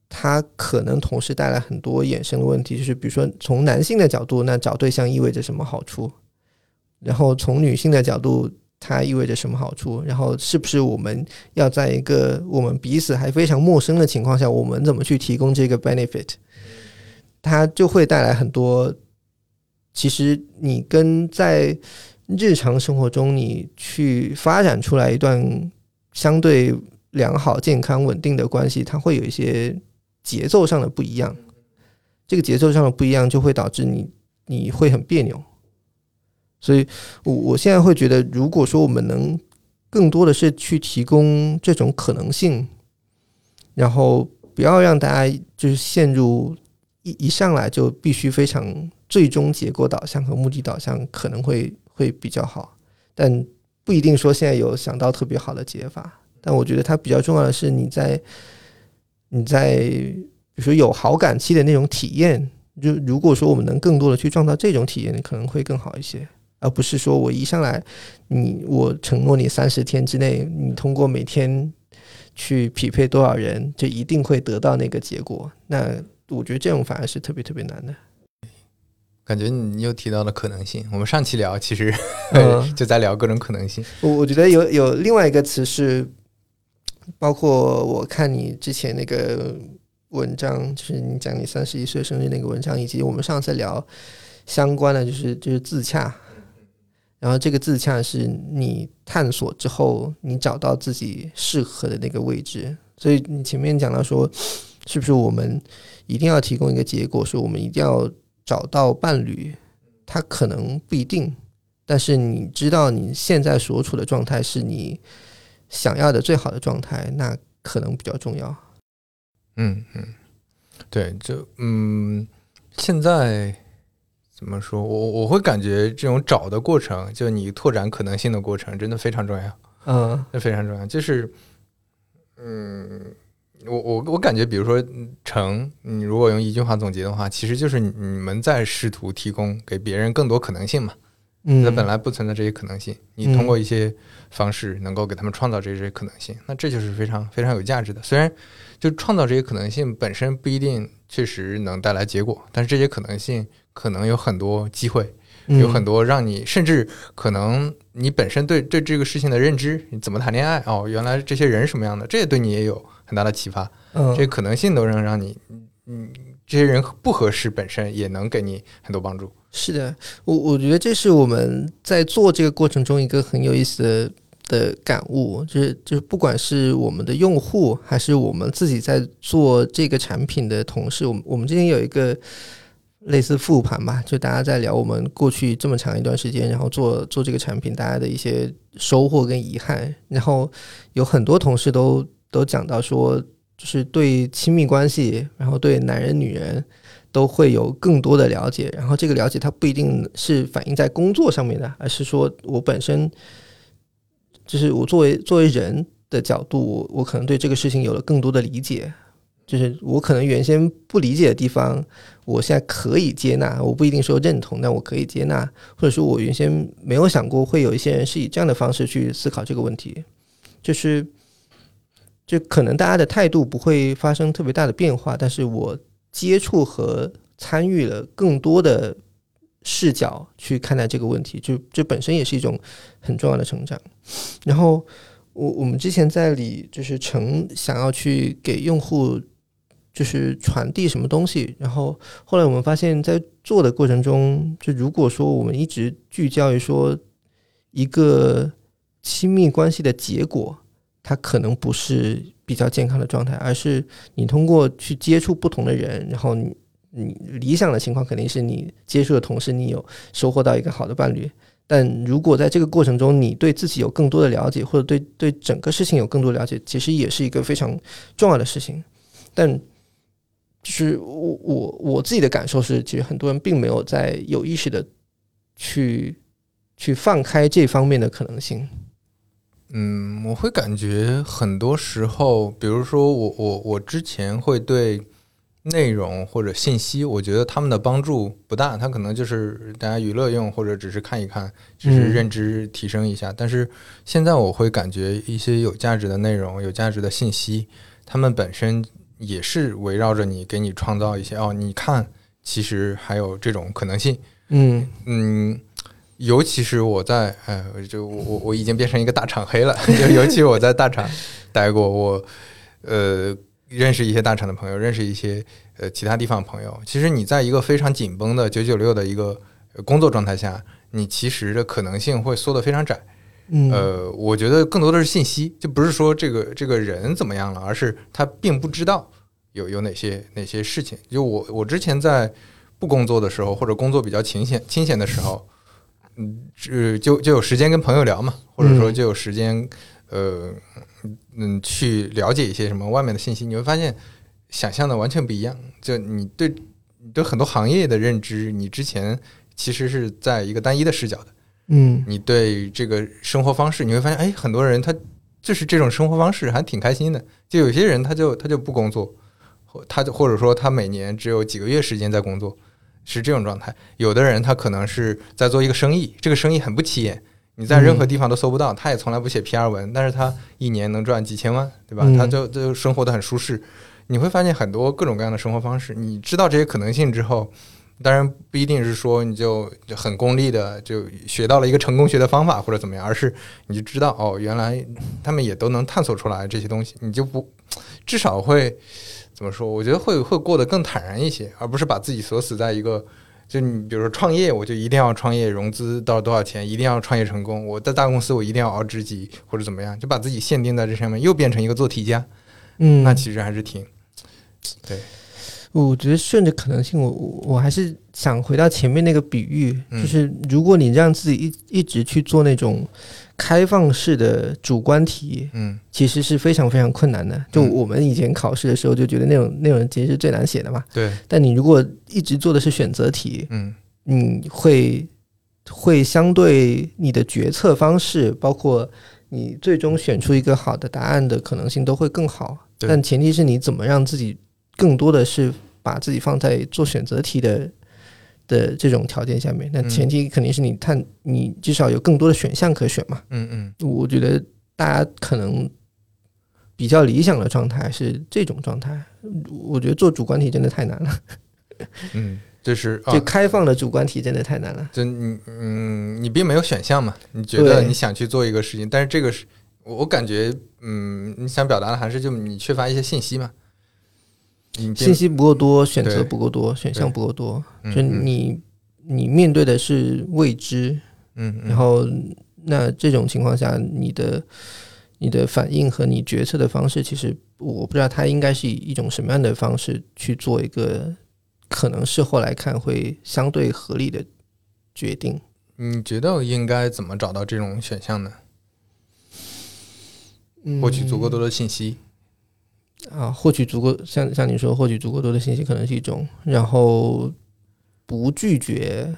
它可能同时带来很多衍生的问题，就是比如说从男性的角度，那找对象意味着什么好处？然后从女性的角度，它意味着什么好处？然后是不是我们要在一个我们彼此还非常陌生的情况下，我们怎么去提供这个 benefit？它就会带来很多。其实你跟在日常生活中你去发展出来一段相对良好、健康、稳定的关系，它会有一些节奏上的不一样。这个节奏上的不一样，就会导致你你会很别扭。所以，我我现在会觉得，如果说我们能更多的是去提供这种可能性，然后不要让大家就是陷入一一上来就必须非常最终结果导向和目的导向，可能会会比较好。但不一定说现在有想到特别好的解法。但我觉得它比较重要的是，你在你在比如说有好感期的那种体验，就如果说我们能更多的去创造这种体验，可能会更好一些。而不是说我一上来，你我承诺你三十天之内，你通过每天去匹配多少人，就一定会得到那个结果。那我觉得这种反而是特别特别难的。
感觉你又提到了可能性。我们上期聊其实
嗯 [laughs]
就在聊各种可能性。
我我觉得有有另外一个词是，包括我看你之前那个文章，就是你讲你三十一岁生日那个文章，以及我们上次聊相关的，就是就是自洽。然后这个自洽是你探索之后，你找到自己适合的那个位置。所以你前面讲到说，是不是我们一定要提供一个结果，说我们一定要找到伴侣？他可能不一定，但是你知道你现在所处的状态是你想要的最好的状态，那可能比较重要。
嗯嗯，对，就嗯，现在怎么说？我我会感觉这种找的过程，就你拓展可能性的过程，真的非常重要，
嗯
那非常重要。就是，嗯，我我我感觉，比如说嗯成，你如果用一句话总结的话，其实就是你你们在试图提供给别人更多可能性嘛。
嗯，
那本来不存在这些可能性，你通过一些方式能够给他们创造这些可能性，那这就是非常非常有价值的。虽然就创造这些可能性本身不一定确实能带来结果，但是这些可能性可能有很多机会，
嗯
有很多让你甚至可能你本身对对这个事情的认知，你怎么谈恋爱哦，原来这些人什么样的，这也对你也有很大的启发。
嗯
这些可能性都能让你，嗯，这些人不合适本身也能给你很多帮助。
是的，我我觉得这是我们在做这个过程中一个很有意思的的感悟，就是就是不管是我们的用户，还是我们自己在做这个产品的同事，我们我们之前有一个类似复盘吧，就大家在聊我们过去这么长一段时间，然后做做这个产品，大家的一些收获跟遗憾，然后有很多同事都都讲到说，就是对亲密关系，然后对男人女人。都会有更多的了解，然后这个了解它不一定是反映在工作上面的，而是说我本身就是我作为作为人的角度，我我可能对这个事情有了更多的理解，就是我可能原先不理解的地方，我现在可以接纳，我不一定说认同，但我可以接纳，或者说我原先没有想过会有一些人是以这样的方式去思考这个问题，就是就可能大家的态度不会发生特别大的变化，但是我接触和参与了更多的视角去看待这个问题，就这本身也是一种很重要的成长。然后我我们之前在里就是成想要去给用户就是传递什么东西，然后后来我们发现，在做的过程中，就如果说我们一直聚焦于说一个亲密关系的结果，它可能不是比较健康的状态，而是你通过去接触不同的人，然后你你理想的情况肯定是你接触的同时，你有收获到一个好的伴侣。但如果在这个过程中，你对自己有更多的了解，或者对对整个事情有更多了解，其实也是一个非常重要的事情。但就是我我我自己的感受是，其实很多人并没有在有意识的去去放开这方面的可能性。
嗯，我会感觉很多时候，比如说我我我之前会对内容或者信息，我觉得他们的帮助不大，它可能就是大家娱乐用，或者只是看一看，只是
嗯
认知提升一下。但是现在我会感觉一些有价值的内容、有价值的信息，他们本身也是围绕着你，给你创造一些哦，你看，其实还有这种可能性。
嗯
嗯，尤其是我在，哎，就我我我已经变成一个大厂黑了。[laughs] 就尤其是我在大厂待过，我呃认识一些大厂的朋友，认识一些呃其他地方朋友。其实你在一个非常紧绷的九九六的一个呃工作状态下，你其实的可能性会缩得非常窄。
嗯
呃，我觉得更多的是信息，就不是说这个这个人怎么样了，而是他并不知道有有哪些哪些事情。就我我之前在不工作的时候，或者工作比较清闲清闲的时候，嗯，是就就有时间跟朋友聊嘛，或者说
嗯
就有时间呃嗯去了解一些什么外面的信息，你会发现想象的完全不一样。就你对你对很多行业的认知，你之前其实是在一个单一的视角的。
嗯
你对这个生活方式，你会发现，哎，很多人他就是这种生活方式，还挺开心的。就有些人他就他就不工作，或他就或者说他每年只有几个月时间在工作，是这种状态。有的人他可能是在做一个生意，这个生意很不起眼，你在任何地方都搜不到，他也从来不写 PR 文，但是他一年能赚几千万，对吧？
嗯
他就就生活的很舒适。你会发现很多各种各样的生活方式，你知道这些可能性之后，当然不一定是说你就就很功利的就学到了一个成功学的方法或者怎么样，而是你就知道哦，原来他们也都能探索出来这些东西，你就不至少会怎么说？我觉得会会过得更坦然一些，而不是把自己锁死在一个。就你比如说创业，我就一定要创业，融资到多少钱，一定要创业成功。我在大公司，我一定要熬职级或者怎么样，就把自己限定在这上面，又变成一个做题家。
嗯，
那其实还是挺对
我觉得顺着可能性，我我我还是想回到前面那个比喻，
嗯
就是如果你让自己一一直去做那种开放式的主观题，
嗯
其实是非常非常困难的。就
嗯
我们以前考试的时候就觉得那种那种其实是最难写的嘛。
对
但你如果一直做的是选择题，
嗯
你会会相对你的决策方式，包括你最终选出一个好的答案的可能性都会更好。但前提是你怎么让自己更多的是把自己放在做选择题的的这种条件下面。那
嗯
前提肯定是你探，你至少有更多的选项可选嘛。
嗯嗯
我觉得大家可能比较理想的状态是这种状态。我觉得做主观题真的太难了，
嗯，就是 [laughs] 啊
就，开放的主观题真的太难了。
就你嗯，你并没有选项嘛，你觉得你想去做一个事情，但是这个是我我感觉嗯，你想表达的还是就你缺乏一些信息嘛，
信息不够多，选择不够多，选项不够多，就你你面对的是未知，
嗯，嗯
然后那这种情况下，你的你的反应和你决策的方式，其实我不知道它应该是以一种什么样的方式去做一个可能事后来看会相对合理的决定。
你觉得应该怎么找到这种选项呢？
嗯
获取足够多的信息，
啊，获取足够像像你说，获取足够多的信息可能是一种，然后不拒绝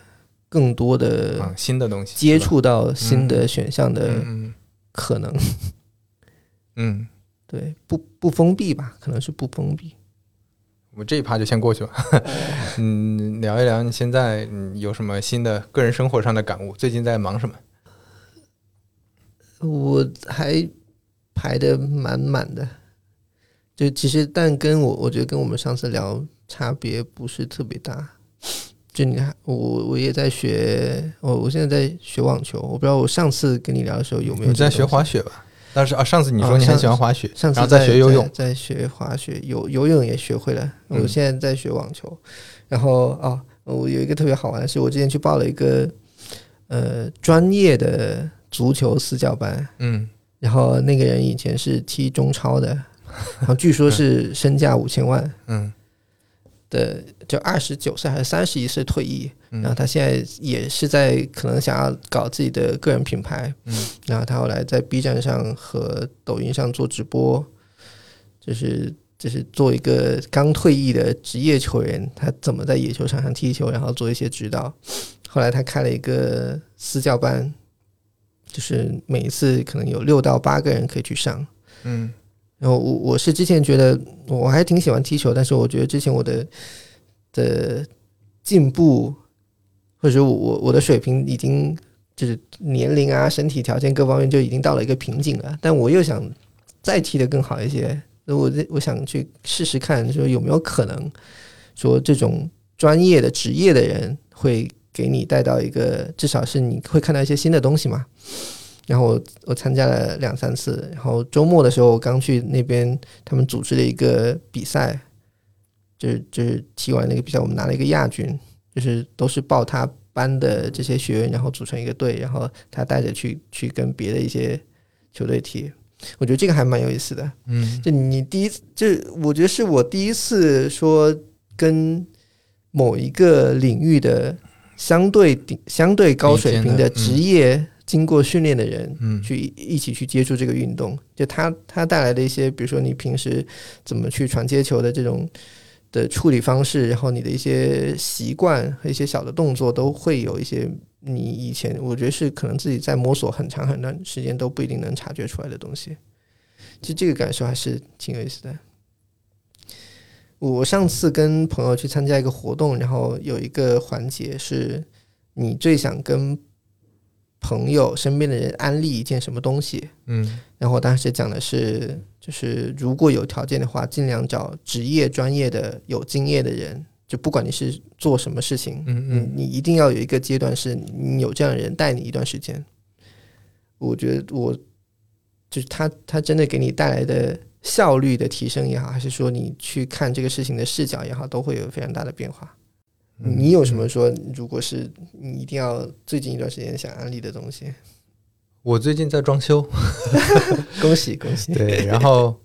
更多的
啊，新的东西
接触到新的选项的
嗯
可能，[laughs]
嗯，
对，不不封闭吧，可能是不封闭。
我这一趴就先过去吧。[laughs] 嗯，聊一聊你现在嗯有什么新的个人生活上的感悟？最近在忙什么？
我还排的满满的，就其实但跟我我觉得跟我们上次聊差别不是特别大。就你看，我我也在学，我我现在在学网球，我不知道我上次跟你聊的时候有没有
你在学滑雪吧？但是啊，上次你说
啊
你很喜欢滑雪，
上次
然后在学游泳，
在，在学滑雪，游游泳也学会了。
嗯
我现在在学网球，然后哦，我有一个特别好玩的是，我之前去报了一个呃专业的足球私教班，
嗯
然后那个人以前是踢中超的，[laughs] 然后据说是身价五千万
嗯。
的，就二十九岁还是三十一岁退役，然后
嗯
他现在也是在可能想要搞自己的个人品牌，
嗯。
然后他后来在 B 站上和抖音上做直播，就是就是做一个刚退役的职业球员，他怎么在野球场上踢球，然后做一些指导。后来他开了一个私教班，就是每一次可能有六到八个人可以去上。
嗯
然后我我是之前觉得我还挺喜欢踢球，但是我觉得之前我的的进步，或者我我我的水平已经就是年龄啊、身体条件各方面就已经到了一个瓶颈了，但我又想再踢得更好一些，所以我我想去试试看，说有没有可能说这种专业的职业的人会给你带到一个至少是你会看到一些新的东西嘛。然后我我参加了两三次，然后周末的时候我刚去那边，他们组织了一个比赛，就是就是踢完那个比赛，我们拿了一个亚军，就是都是报他班的这些学员，然后组成一个队，然后他带着去去跟别的一些球队踢，我觉得这个还蛮有意思的。
嗯
就你第一次，就我觉得是我第一次说跟某一个领域的相对顶、相对高水平的职业经过训练的人，
嗯
去一起去接触这个运动。就他他带来的一些，比如说你平时怎么去传接球的这种的处理方式，然后你的一些习惯和一些小的动作，都会有一些你以前我觉得是可能自己在摸索很长很长时间都不一定能察觉出来的东西。其实这个感受还是挺有意思的。我上次跟朋友去参加一个活动，然后有一个环节是你最想跟朋友身边的人安利一件什么东西，
嗯
然后我当时讲的是，就是如果有条件的话，尽量找职业专业的、有经验的人，就不管你是做什么事情，
嗯嗯
你你一定要有一个阶段是你有这样的人带你一段时间。我觉得我就是他，他真的给你带来的效率的提升也好，还是说你去看这个事情的视角也好，都会有非常大的变化。
嗯。
你有什么说？如果是你一定要最近一段时间想安利的东西，
我最近在装修，[laughs]
恭喜恭喜！
对，然后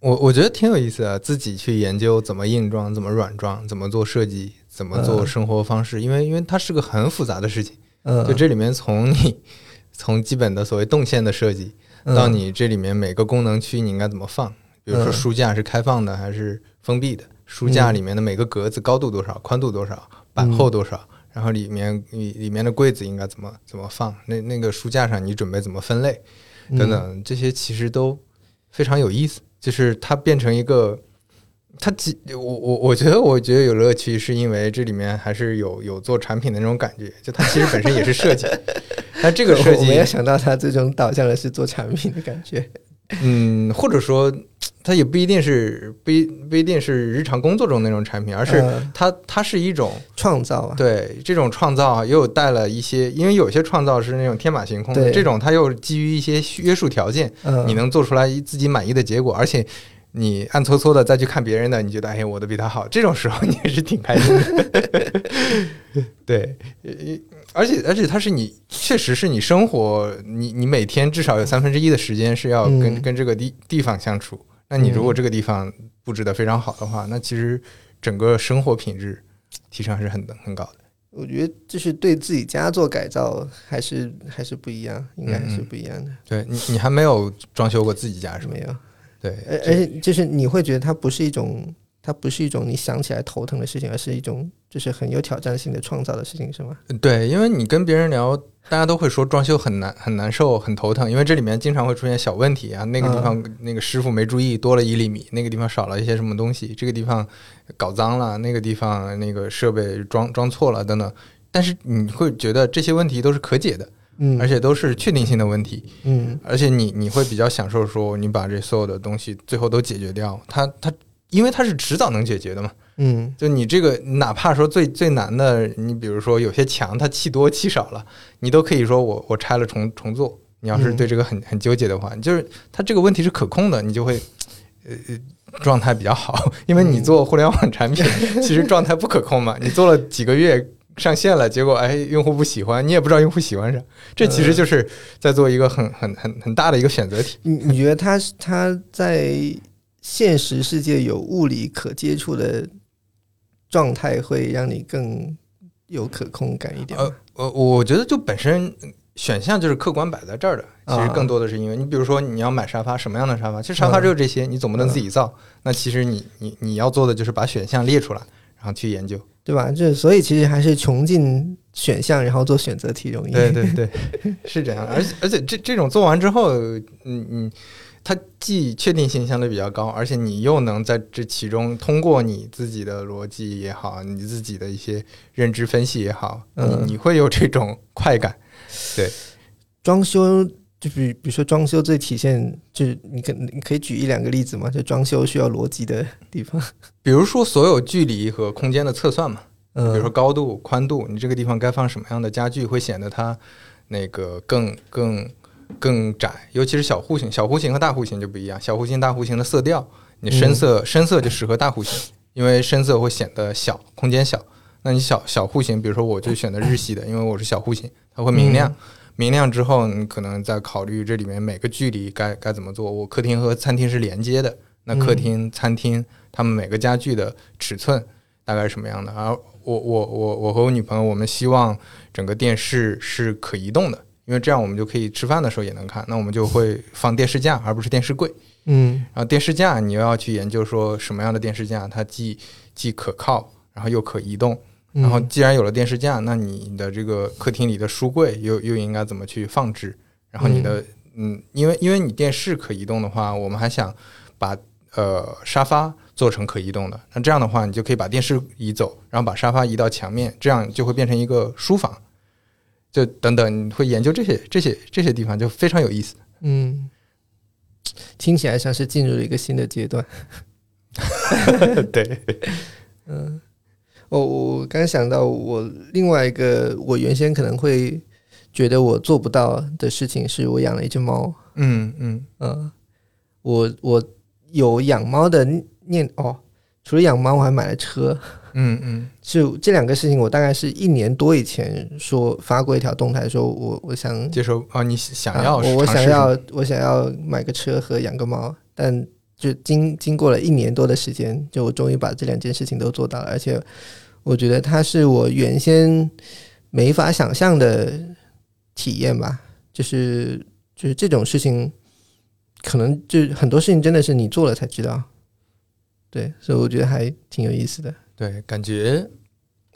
我我觉得挺有意思的，自己去研究怎么硬装、怎么软装、怎么做设计、怎么做
嗯
生活方式，因为因为它是个很复杂的事情，
嗯，
就这里面从你 [laughs] 从基本的所谓动线的设计，
嗯。
到你这里面每个功能区你应该怎么放，比如说
嗯。
书架是开放的还是封闭的，书架里面的每个格子高度多少、宽度多少、板厚多少，然后里面里里面的柜子应该怎么怎么放，那那个书架上你准备怎么分类
嗯
等等，这些其实都非常有意思，就是它变成一个。它几我我我觉得我觉得有乐趣，是因为这里面还是有有做产品的那种感觉，就它其实本身也是设计，[laughs] 但这个设计
我没有想到它最终导向的是做产品的感觉。
嗯，或者说，它也不一定是不一不一定是日常工作中那种产品，而是
嗯
它它是一种
创造啊，
对这种创造啊，又有带了一些，因为有些创造是那种天马行空的，这种它又基于一些约束条件，
嗯，
你能做出来自己满意的结果，而且。你暗搓搓的再去看别人的，你觉得哎，我的比他好，这种时候你也是挺开心的。[laughs] 对，呃而且而且它是你确实是你生活，你你每天至少有三分之一的时间是要跟、
嗯
跟这个地地方相处。那你如果
嗯
这个地方布置的非常好的话，那其实整个生活品质提升还是很很高的。
我觉得就是对自己家做改造，还是还是不一样，应该还是不一样的。
对你，你还没有装修过自己家是吗？
没有，
对，
而而且就是你会觉得它不是一种，它不是一种你想起来头疼的事情，而是一种就是很有挑战性的创造的事情，是吗？
对，因为你跟别人聊，大家都会说装修很难、很难受、很头疼，因为这里面经常会出现小问题啊，那个地方、那个师傅没注意多了一厘米，那个地方少了一些什么东西，这个地方搞脏了，那个地方那个设备装装错了等等。但是你会觉得这些问题都是可解的，
嗯，
而且都是确定性的问题，
嗯
而且你你会比较享受说你把这所有的东西最后都解决掉，它它因为它是迟早能解决的嘛。
嗯
就你这个，哪怕说最最难的，你比如说有些墙它砌多砌少了，你都可以说我我拆了重重做。你要是对这个很很纠结的话，就是它这个问题是可控的，你就会呃呃状态比较好。[laughs] 因为你做互联网产品，其实状态不可控嘛。[laughs] 你做了几个月上线了，结果哎用户不喜欢，你也不知道用户喜欢啥，这其实就是在做一个很很很很大的一个选择题。
你你觉得它是它在现实世界有物理可接触的状态，会让你更有可控感一点吗？
呃，我觉得就本身选项就是客观摆在这儿的，其实
啊
更多的是因为你比如说你要买沙发，什么样的沙发？其实沙发只有这些，你总不能自己造。那其实你你你要做的就是把选项列出来，然后去研究。
对吧？这所以其实还是穷尽选项，然后做选择题容易。
对对对，是这样的。而且而且这这种做完之后，嗯嗯，它既确定性相对比较高，而且你又能在这其中通过你自己的逻辑也好，你自己的一些认知分析也好，
嗯
你你会有这种快感。
对装修就比比如说装修最体现就是你可你可以举一两个例子嘛？就装修需要逻辑的地方。[laughs]
比如说所有距离和空间的测算嘛，
嗯，
比如说高度、宽度，你这个地方该放什么样的家具，会显得它那个更更更窄，尤其是小户型，小户型和大户型就不一样。小户型、大户型的色调，你深色、深色就适合大户型，因为深色会显得小，空间小。那你小小户型，比如说我就选择日系的，[laughs] 因为我是小户型，它会明亮。明亮之后，你可能在考虑这里面每个距离该该怎么做。我客厅和餐厅是连接的，那客厅、餐厅他们每个家具的尺寸大概是什么样的？而我我我我和我女朋友，我们希望整个电视是可移动的，因为这样我们就可以吃饭的时候也能看。那我们就会放电视架，而不是电视柜。
嗯
然后电视架你又要去研究说什么样的电视架它既既可靠，然后又可移动。
嗯，
然后既然有了电视架，那你的这个客厅里的书柜又又应该怎么去放置？然后你的嗯，因为因为你电视可移动的话，我们还想把呃沙发做成可移动的。那这样的话，你就可以把电视移走，然后把沙发移到墙面，这样就会变成一个书房。就等等，你会研究这些这些这些地方，就非常有意思。
嗯，听起来像是进入了一个新的阶段。[laughs]
对，[laughs]
嗯，哦，我刚想到我另外一个，我原先可能会觉得我做不到的事情，是我养了一只猫。
嗯嗯
嗯，我我有养猫的念哦，除了养猫，我还买了车。
嗯嗯，
就这两个事情，我大概是一年多以前说发过一条动态，说我我想
接受啊，你想要
我我想要我想要买个车和养个猫，但就经经过了一年多的时间，就我终于把这两件事情都做到了，而且我觉得它是我原先没法想象的体验吧，就是就是这种事情，可能就很多事情真的是你做了才知道，对，所以我觉得还挺有意思的。
对，感觉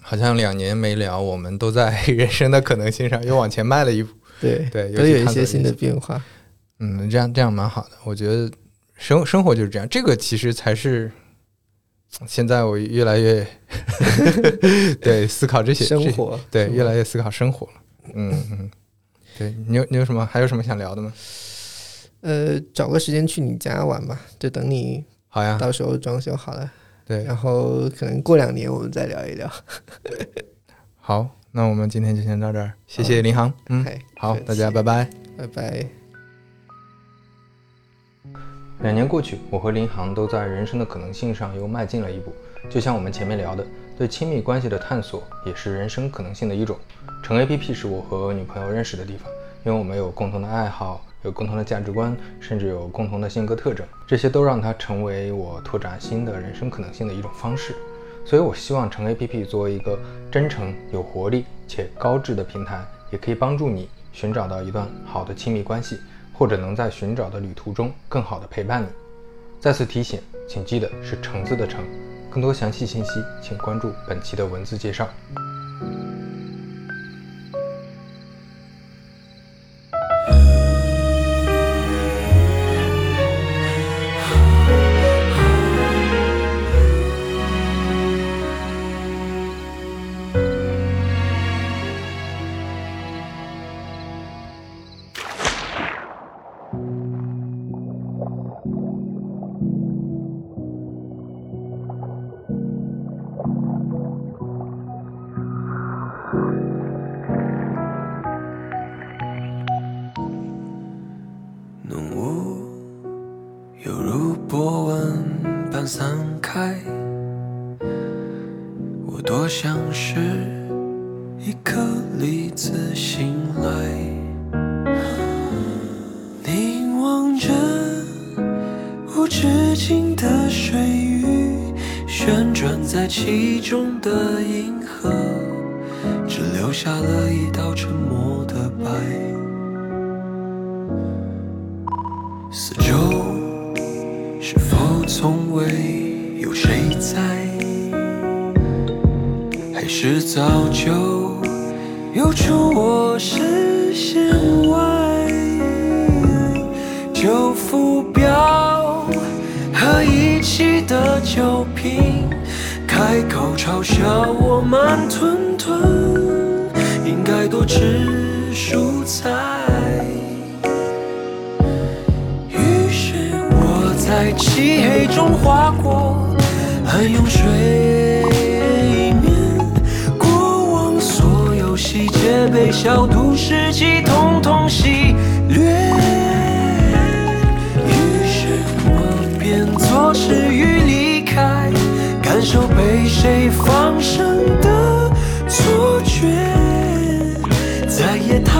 好像两年没聊，我们都在 [laughs] 人生的可能性上又往前迈了一步。
对
对，
都有一些新的变化。
嗯，这样这样蛮好的。我觉得生生活就是这样，这个其实才是现在我越来越 [laughs] 对思考这些
生活，
对越来越思考生活了。嗯嗯，对你有你有什么还有什么想聊的吗？
呃，找个时间去你家玩吧，就等你
好呀，
到时候装修好了。
对，
然后可能过两年我们再聊一聊。[laughs]
好，那我们今天就先到这儿，谢谢林航。嗯，好，大家拜拜，
拜拜。
两年过去，我和林航都在人生的可能性上又迈进了一步。就像我们前面聊的，对亲密关系的探索也是人生可能性的一种。成 A P P 是我和女朋友认识的地方，因为我们有共同的爱好。有共同的价值观，甚至有共同的性格特征，这些都让它成为我拓展新的人生可能性的一种方式。所以，我希望成 A P P 作为一个真诚、有活力且高质的平台，也可以帮助你寻找到一段好的亲密关系，或者能在寻找的旅途中更好的陪伴你。再次提醒，请记得是橙子的橙。更多详细信息，请关注本期的文字介绍。
留下了一道沉默的白？四周是否从未有谁在还是早就游出我视线外？旧浮标和遗弃的酒瓶开口嘲笑我慢吞吞。应该多吃蔬菜。于是我在漆黑中划过，暗涌水面，过往所有细节被消毒试剂统统洗掠。于是我便坐视雨离开，感受被谁放生的错觉。猜看。